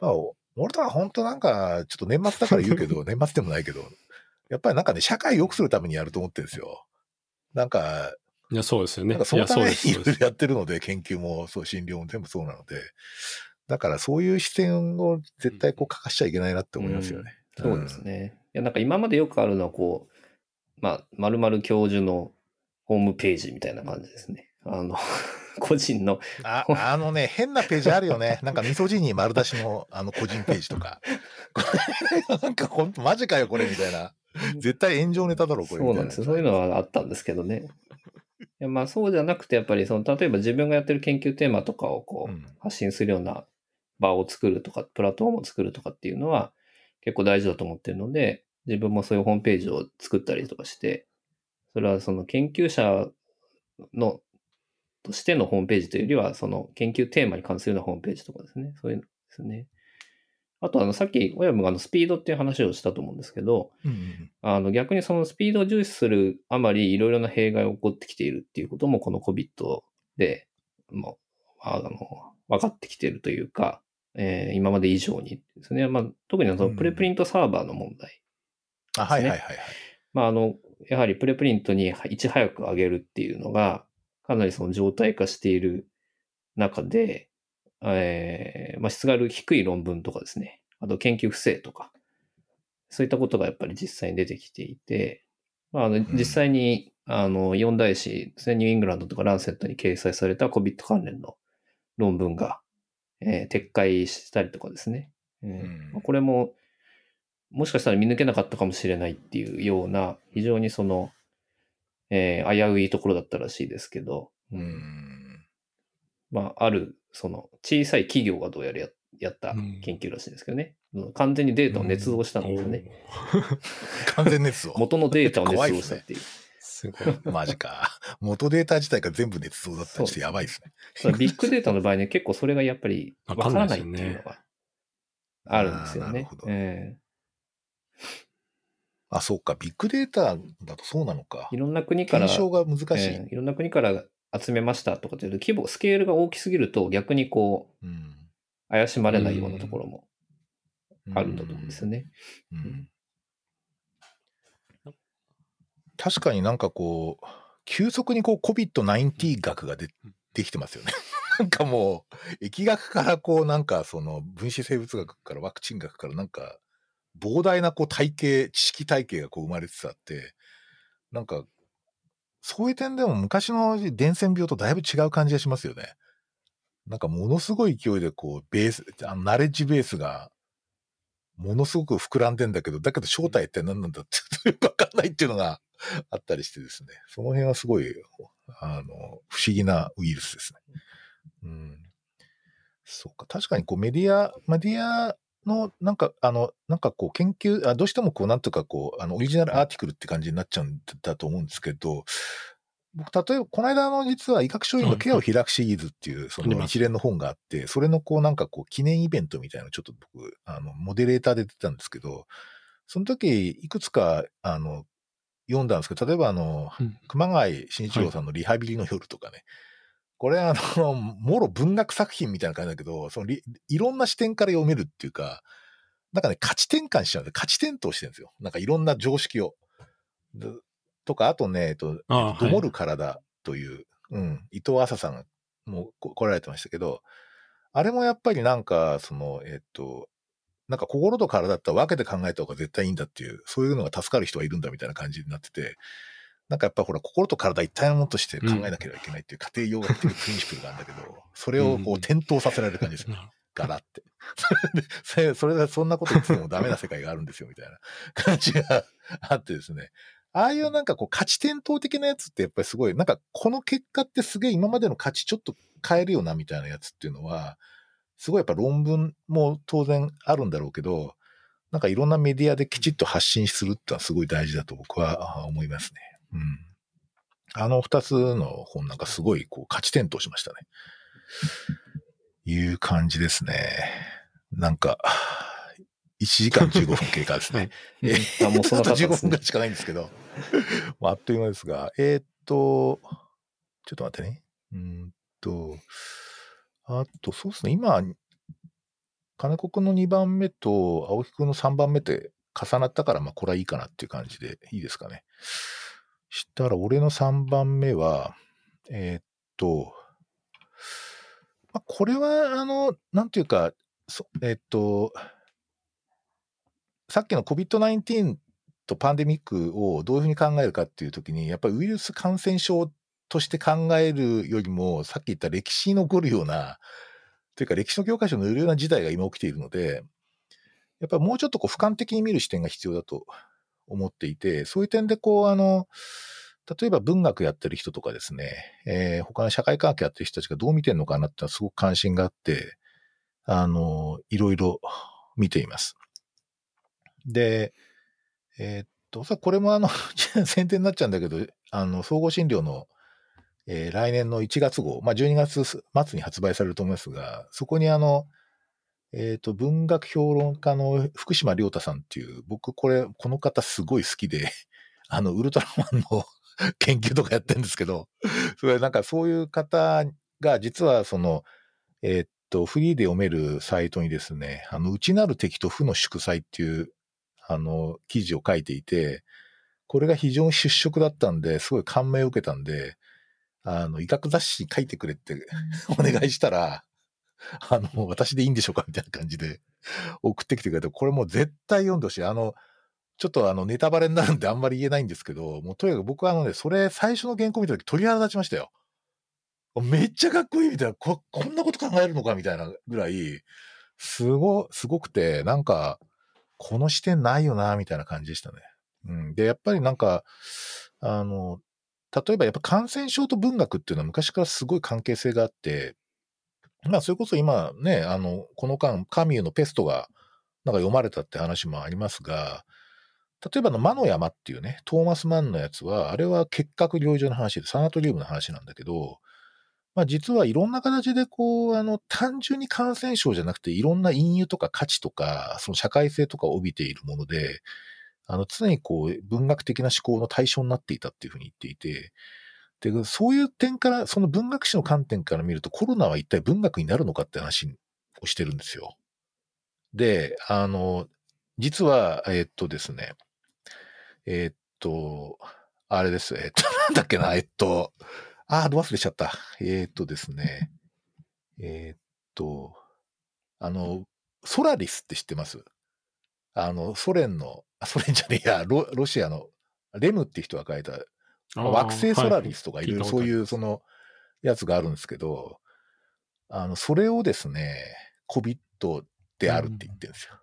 まあ、俺とは本当なんかちょっと年末だから言うけど、[laughs] 年末でもないけど、やっぱりなんかね、社会を良くするためにやると思ってるんですよ。なんか、いや、そうですよね。なんかそいや、のためにそうです。いろいろそうですやってるので、研究もそう、診療も全部そうなので、だからそういう視点を絶対こう欠かしちゃいけないなって思いますよね。そうですね。いや、なんか今までよくあるのは、こう、まあ、〇〇教授のホームページみたいな感じですね。あの、[laughs] 個人の、ああのね、変なページあるよね。[laughs] なんか、ミソジニー丸出しの、あの、個人ページとか。[laughs] なんか、ほんと、マジかよ、これ、みたいな。絶対炎上ネタだろ、これ。そうなんですよ。そういうのはあったんですけどね。いやまあそうじゃなくて、やっぱりその、例えば自分がやってる研究テーマとかをこう、うん発信するような場を作るとか、プラットフォームを作るとかっていうのは結構大事だと思ってるので、自分もそういうホームページを作ったりとかして、それはその研究者の、としてのホームページというよりは、その研究テーマに関するようなホームページとかですね。そういうのですね。あとあの、さっき親分があのスピードっていう話をしたと思うんですけど、うんうんあの逆にそのスピードを重視するあまりいろいろな弊害が起こってきているっていうこともこの COVID でもうあの分かってきているというか、えー今まで以上にですね。まあ、特にそのプレプリントサーバーの問題。あ、はいはいはいはい。まあ、あの、やはりプレプリントにいち早く上げるっていうのが、かなりその状態化している中で、えーまあ、質がある低い論文とかですね。あと研究不正とか、そういったことがやっぱり実際に出てきていて、まあ、あの実際に、あの、四大誌ですね、ニューイングランドとかランセットに掲載された COVID 関連の論文が、えー撤回したりとかですね。えーこれも、もしかしたら見抜けなかったかもしれないっていうような、非常にその、えー危ういところだったらしいですけど、ううんん。まあ、ある、その、小さい企業がどうやらややった研究らしいんですけどね。完全にデータを捏造したんですよね。[laughs] 完全熱を。元のデータを捏造したっていう。すごい。マジか。元データ自体が全部捏造だったりしてやばいですね。ビッグデータの場合ね、結構それがやっぱりわからないっていうのがあるんですよねなるほ。どえあ、そうか。ビッグデータだとそうなのかえい。ろんな国から、検証が難しい。ええいろんな国から集めましたとかっていうと、規模、スケールが大きすぎると逆にこう、うん怪しまれないようなところもあるんだと思うんですよね。うん確かになんかこう、急速にこう COVID-19 学がでできてますよね。[laughs] なんかもう、疫学からこうなんかその分子生物学からワクチン学からなんか膨大なこう体系、知識体系がこう生まれつつあって、なんか、そういう点でも昔の伝染病とだいぶ違う感じがしますよね。なんかものすごい勢いでこう、ベース、あのナレッジベースがものすごく膨らんでんだけど、だけど正体って何なんだってよくわかんないっていうのが [laughs] あったりしてですね。その辺はすごい、あの、不思議なウイルスですね。うん。そうか。確かにこうメディア、メディアのなんか、あの、なんかこう研究、あどうしてもこうなんとかこう、あの、オリジナルアーティクルって感じになっちゃうんだと思うんですけど、僕、例えば、この間の実は医学書院のケアを開くシリーズっていう、その一連の本があって、それのこうなんかこう記念イベントみたいなのちょっと僕、あの、モデレーターで出てたんですけど、その時、いくつか、あの、読んだんですけど、例えばあの、うん。熊谷慎一郎さんのリハビリの夜とかね、これあの、[laughs] もろ文学作品みたいな感じだけど、そのいろんな視点から読めるっていうか、なんかね、価値転換しちゃうんで、価値転倒してるんですよ。なんかいろんな常識を。とか、あとね、えっと、どもる体という、うん、伊藤麻さんも来られてましたけど、あれもやっぱりなんか、その、えっと、なんか心と体だったら分けて考えた方が絶対いいんだっていう、そういうのが助かる人はいるんだみたいな感じになってて、なんかやっぱほら、心と体一体のものとして考えなければいけないっていう家庭用学っていうプリンシプルがあるんだけど、[laughs] それをこう転倒させられる感じですね。ガラって。[laughs] それそれでそんなこと言ってもダメな世界があるんですよ、みたいな感じがあってですね。ああいうなんかこう価値転倒的なやつってやっぱりすごい、なんかこの結果ってすげえ今までの価値ちょっと変えるよなみたいなやつっていうのは、すごいやっぱ論文も当然あるんだろうけど、なんかいろんなメディアできちっと発信するってのはすごい大事だと僕は思いますね。うん。あの二つの本なんかすごいこう価値転倒しましたね。いう感じですね。なんか、1時間15分経過ですね。えー、あもうそんな15分ぐらいしかないんですけど、まあ、あっという間ですが、えー、っと、ちょっと待ってね。うんと、あと、そうですね、今、金子くんの2番目と青木くんの3番目って重なったから、まあ、これはいいかなっていう感じでいいですかね。したら、俺の3番目は、えー、っと、まあ、これは、あの、なんていうか、えー、っと、さっきの COVID-19 とパンデミックをどういうふうに考えるかっていうときに、やっぱりウイルス感染症として考えるよりも、さっき言った歴史に残るような、というか歴史の教科書に載るような事態が今起きているので、やっぱりもうちょっとこう俯瞰的に見る視点が必要だと思っていて、そういう点でこう、あの、例えば文学やってる人とかですね、えー、他の社会科学やってる人たちがどう見てるのかなってのはすごく関心があって、あの、いろいろ見ています。で、えー、っと、さ、これもあの [laughs] 宣伝になっちゃうんだけど、あの、総合診療の、えー、来年の1月号、まあ、12月末に発売されると思いますが、そこにあの、えっ、と、文学評論家の福島良太さんっていう、僕これ、この方すごい好きで、[laughs] あの、ウルトラマンの研究とかやってるんですけど、それなんかそういう方が、実はその、えっ、と、フリーで読めるサイトにですね、あの、内なる敵と負の祝祭っていうあの、記事を書いていて、これが非常に出色だったんで、すごい感銘を受けたんで、あの、医学雑誌に書いてくれって [laughs] お願いしたら、[laughs] あの、私でいいんでしょうか？みたいな感じで送ってきてくれて、これもう絶対読んでほしい。あの、ちょっとあの、ネタバレになるんであんまり言えないんですけど、もうとにかく僕はあのね、それ最初の原稿見た時鳥肌立ちましたよ。めっちゃかっこいいみたいな、こ、こんなこと考えるのかみたいなぐらい、すご、すごくて、なんか、この視点ないよな、みたいな感じでしたね。うん。で、やっぱりなんか、あの、例えばやっぱ感染症と文学っていうのは昔からすごい関係性があって、まあ、それこそ今ね、あの、この間、カミューのペストが、なんか読まれたって話もありますが、例えばの魔の山っていうね、トーマス・マンのやつは、あれは結核療養所の話で、サナトリウムの話なんだけど、まあ、実はいろんな形でこう、あの、単純に感染症じゃなくて、いろんな隠喩とか価値とか、その社会性とかを帯びているもので、あの、常にこう、文学的な思考の対象になっていたっていうふうに言っていて、で、そういう点から、その文学史の観点から見ると、コロナは一体文学になるのかって話をしてるんですよ。で、あの、実は、え、っとですね、え、っと、あれです、え、っと、なんだっけな、えっと、ああ、ど忘れちゃった。え、っとですね。え、っと、あの、ソラリスって知ってます？あの、ソ連の、ソ連じゃねえや、ロロシアの、レムって人が書いた、惑星ソラリスとかいろいろそういう、その、やつがあるんですけど、あの、それをですね、COVID であるって言ってるんですよ。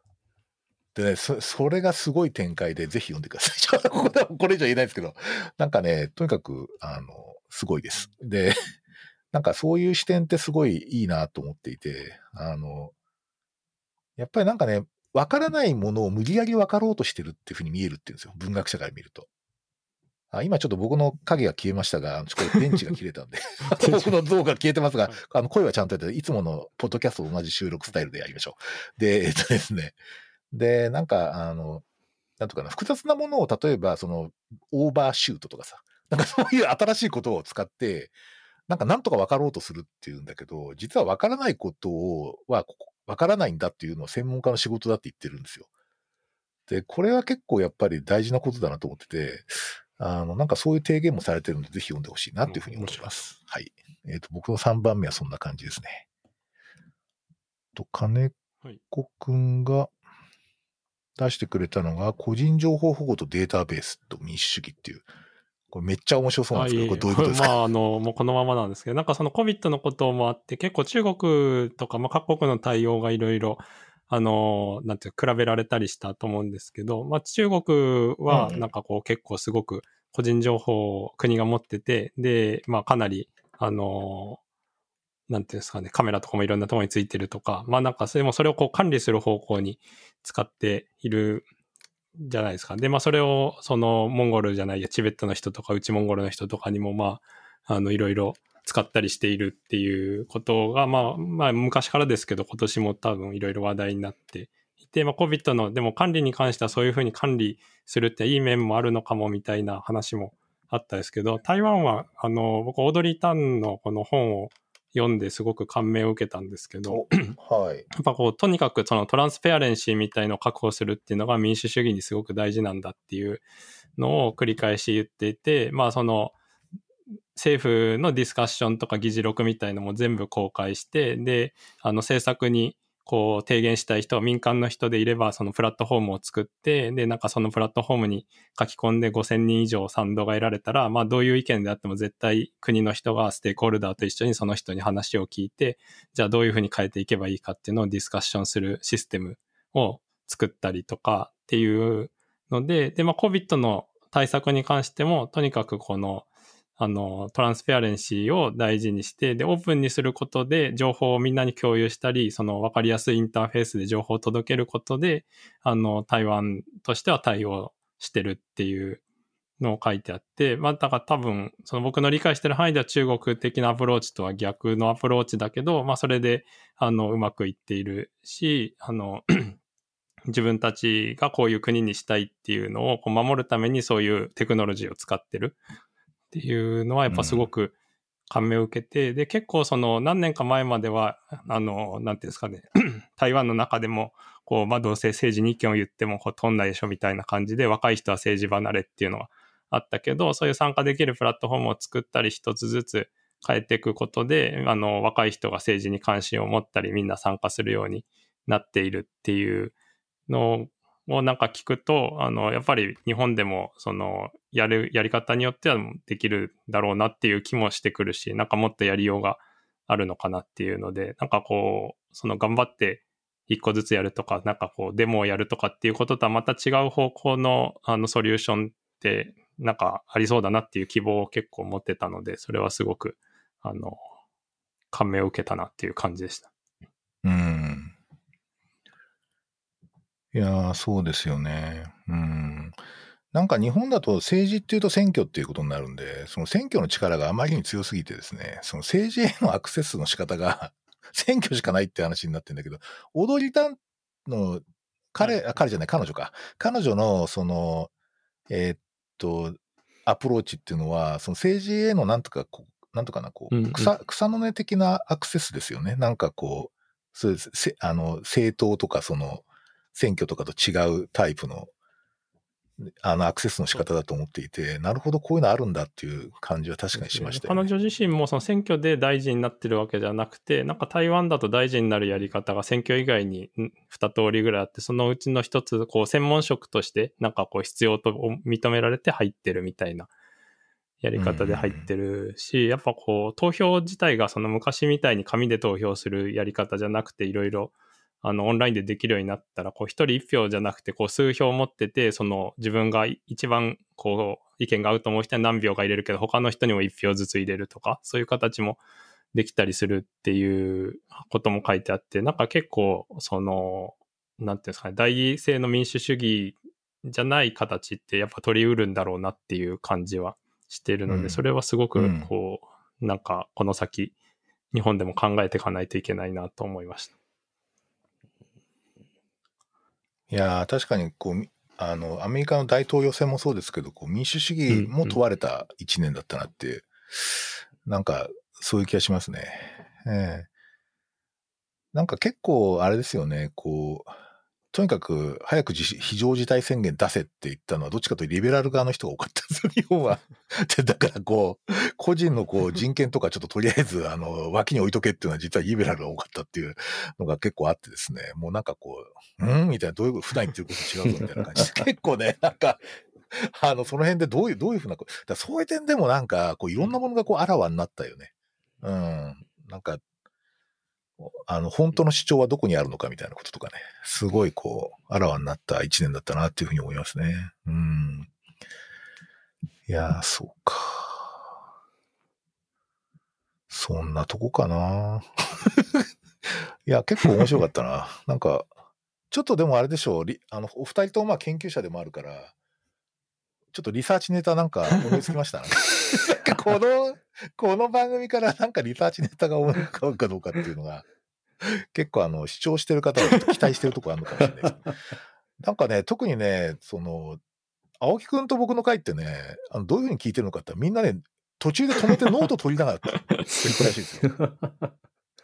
でね、そ、それがすごい展開で、ぜひ読んでください。[laughs] こここれ以上言えないですけど、なんかね、とにかく、あの、すごいです。で、[laughs] なんかそういう視点ってすごいいいなと思っていて、あの、やっぱりなんかね、わからないものを無理やり分かろうとしてるっていうふうに見えるっていうんですよ。文学者から見ると。あ今ちょっと僕の影が消えましたが、ちょっと電池が切れたんで、[laughs] 僕の像が消えてますが、あの声はちゃんとやって、いつものポッドキャストと同じ収録スタイルでやりましょう。で、えっとですね。で、なんか、あの、なんとかな、複雑なものを例えば、その、オーバーシュートとかさ、なんかそういう新しいことを使って、なんかなんとか分かろうとするっていうんだけど、実は分からないことを、は、分からないんだっていうのを専門家の仕事だって言ってるんですよ。で、これは結構やっぱり大事なことだなと思ってて、あの、なんかそういう提言もされてるので、ぜひ読んでほしいなっていうふうに思います。はい。えっ、ー、と、僕の3番目はそんな感じですね。と、金子くんが出してくれたのが、個人情報保護とデータベースと民主主義っていう、これめっちゃ面白そうなんですけど、これどういうことですか？まあ、あの、もうこのままなんですけど、なんかその COVID のこともあって、結構中国とか、まあ各国の対応がいろいろ、あの、なんていう比べられたりしたと思うんですけど、まあ中国はなんかこう結構すごく個人情報を国が持ってて、で、まあかなり、あの、なんていうんですかね、カメラとかもいろんなところについてるとか、まあなんかそれもそれをこう管理する方向に使っているじゃないですか。で、まあそれを、そのモンゴルじゃないや、チベットの人とか、内モンゴルの人とかにも、まあ、あの、いろいろ使ったりしているっていうことが、まあ、まあ昔からですけど、今年も多分いろいろ話題になっていて、まあ COVID の、でも管理に関してはそういうふうに管理するっていい面もあるのかもみたいな話もあったですけど、台湾は、あの、僕、オードリー・タンのこの本を読んですごく感銘を受けたんですけど、はい。[clears throat] やっぱこう、とにかくそのトランスペアレンシーみたいのを確保するっていうのが民主主義にすごく大事なんだっていうのを繰り返し言っていて、まあその、政府のディスカッションとか議事録みたいのも全部公開して、で、あの政策にこう提言したい人、民間の人でいれば、そのプラットフォームを作って、で、なんかそのプラットフォームに書き込んで5000人以上賛同が得られたら、まあどういう意見であっても絶対国の人がステークホルダーと一緒にその人に話を聞いて、じゃあどういうふうに変えていけばいいかっていうのをディスカッションするシステムを作ったりとかっていうので、で、まあ COVID の対策に関しても、とにかくこのあの、トランスペアレンシーを大事にして、で、オープンにすることで情報をみんなに共有したり、その分かりやすいインターフェースで情報を届けることで、あの、台湾としては対応してるっていうのを書いてあって、まあ、だから多分、その僕の理解してる範囲では中国的なアプローチとは逆のアプローチだけど、まあ、それで、あの、うまくいっているし、あの、[clears throat] 自分たちがこういう国にしたいっていうのをこう守るためにそういうテクノロジーを使ってる。っていうのはやっぱすごく感銘を受けて、うん、で、結構その何年か前までは、あの、なんていうんですかね、[clears throat] 台湾の中でも、こう、まあどうせ政治に意見を言ってもほとんどないでしょみたいな感じで、若い人は政治離れっていうのはあったけど、そういう参加できるプラットフォームを作ったり一つずつ変えていくことで、あの、若い人が政治に関心を持ったり、みんな参加するようになっているっていうのをなんか聞くと、あの、やっぱり日本でも、その、やる、やり方によってはできるだろうなっていう気もしてくるし、なんかもっとやりようがあるのかなっていうので、なんかこう、その頑張って一個ずつやるとか、なんかこう、デモをやるとかっていうこととはまた違う方向の、あの、ソリューションって、なんかありそうだなっていう希望を結構持ってたので、それはすごく、あの、感銘を受けたなっていう感じでした。うん。いやー、そうですよね。うん。なんか日本だと政治っていうと選挙っていうことになるんで、その選挙の力があまりに強すぎてですね、その政治へのアクセスの仕方が [laughs] 選挙しかないって話になってるんだけど、踊りたんの彼、あ彼じゃない、彼女か。彼女のその、えーっと、アプローチっていうのは、その政治へのなんとかこう、なんとかな、こう、草、草の根的なアクセスですよね。なんかこう、そうです。あの、政党とかその、選挙とかと違うタイプのあのアクセスの仕方だと思っていて、なるほど、こういうのあるんだっていう感じは確かにしました、ね、彼女自身もその選挙で大臣になってるわけじゃなくて、なんか台湾だと大臣になるやり方が選挙以外に2通りぐらいあって、そのうちの1つ、こう専門職として、なんかこう必要と認められて入ってるみたいなやり方で入ってるし、やっぱこう投票自体がその昔みたいに紙で投票するやり方じゃなくて、いろいろあの、オンラインでできるようになったら、こう、一人一票じゃなくて、こう、数票持ってて、その、自分が一番、こう、意見が合うと思う人は何票か入れるけど、他の人にも一票ずつ入れるとか、そういう形もできたりするっていうことも書いてあって、なんか結構、その、なんていうんですかね、代議制の民主主義じゃない形ってやっぱ取りうるんだろうなっていう感じはしているので、うん、それはすごく、こう、うん、なんか、この先、日本でも考えていかないといけないなと思いました。いやー、確かにこう、あの、アメリカの大統領選もそうですけど、こう民主主義も問われた一年だったなって、なんか、そういう気がしますね。ええなんか結構、あれですよね、こう、とにかく早く自非常事態宣言出せって言ったのは、どっちかというとリベラル側の人が多かったんですよ、日本は。[laughs] でだからこう、個人のこう人権とかちょっととりあえず、あの、脇に置いとけっていうのは実はリベラルが多かったっていうのが結構あってですね、もうなんかこう、うん？みたいな、どういう普段言ってること違うぞみたいな感じで、[laughs] 結構ね、なんか、あの、その辺でどういう、どういうふうな、だそういう点でもなんか、こういろんなものがこうあらわになったよね。うん。なんか、あの、本当の主張はどこにあるのかみたいなこととかね、すごいこう、あらわになった一年だったなっていうふうに思いますね。うん。いやー、そうか。そんなとこかな。[laughs] いや、結構面白かったな。なんか、ちょっとでもあれでしょう、あのお二人とまあ研究者でもあるから、ちょっとリサーチネタなんか思いつきましたね。なんかこの、この番組からなんかリサーチネタが思い浮かぶかどうかっていうのが、結構あの、視聴してる方は期待してるとこあるのかもしれないです。なんかね、特にね、その、青木くんと僕の回ってね、あのどういうふうに聞いてるのかってみんなね、途中で止めてノート取りながら繰り返しいですよ。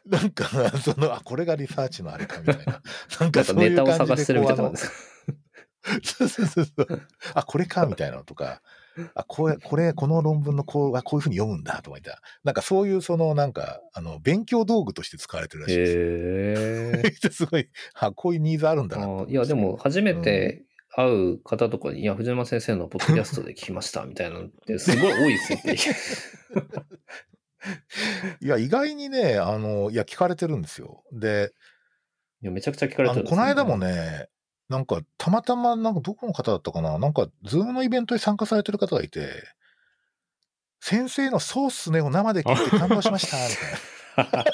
なんか、その、あ、これがリサーチのあれかみたいな。なんかそういう感じで。ネタを探してるみたいな [laughs] そうそうそうそう。あ、これかみたいなのとか、あ、これ、これ、この論文のこう、こういうふうに読むんだとか言った。なんかそういうその、なんか、あの、勉強道具として使われてるらしいです。へえ。[laughs] すごい、あ、こういうニーズあるんだな。いや、でも、初めて会う方とかに、うん、いや、藤山先生のポッドキャストで聞きましたみたいなのって、すごい多いですよね。[laughs] いや、意外にね、あの、いや、聞かれてるんですよ。で、いや、めちゃくちゃ聞かれてる、ね、この間もね、なんか、たまたま、なんか、どこの方だったかな？なんか、ズームのイベントに参加されてる方がいて、先生のそうっすねを生で聞いて感動しました、みたいな。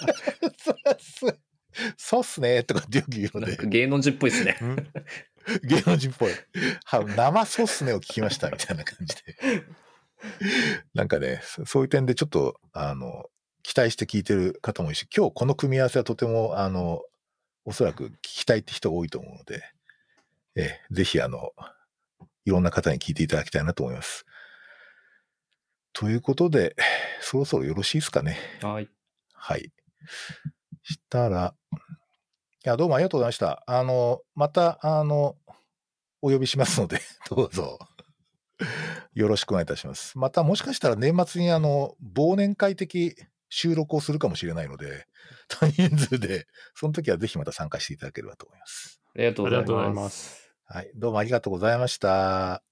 そうっすねとかってよく言うので。芸能人っぽいっすね。芸能人っぽい。生そうっすねを聞きました、みたいな感じで。なんかね、そういう点でちょっと、あの、期待して聞いてる方もいるし、今日この組み合わせはとても、あの、おそらく聞きたいって人が多いと思うので、えー、ぜひあの、いろんな方に聞いていただきたいなと思います。ということで、そろそろよろしいですかね。はい。はい。したら、いや、どうもありがとうございました。あの、また、あの、お呼びしますので、[laughs] どうぞ。よろしくお願いいたします。また、もしかしたら年末にあの、忘年会的収録をするかもしれないので、[laughs] 多人数で、その時はぜひまた参加していただければと思います。ありがとうございます。はい。どうもありがとうございました。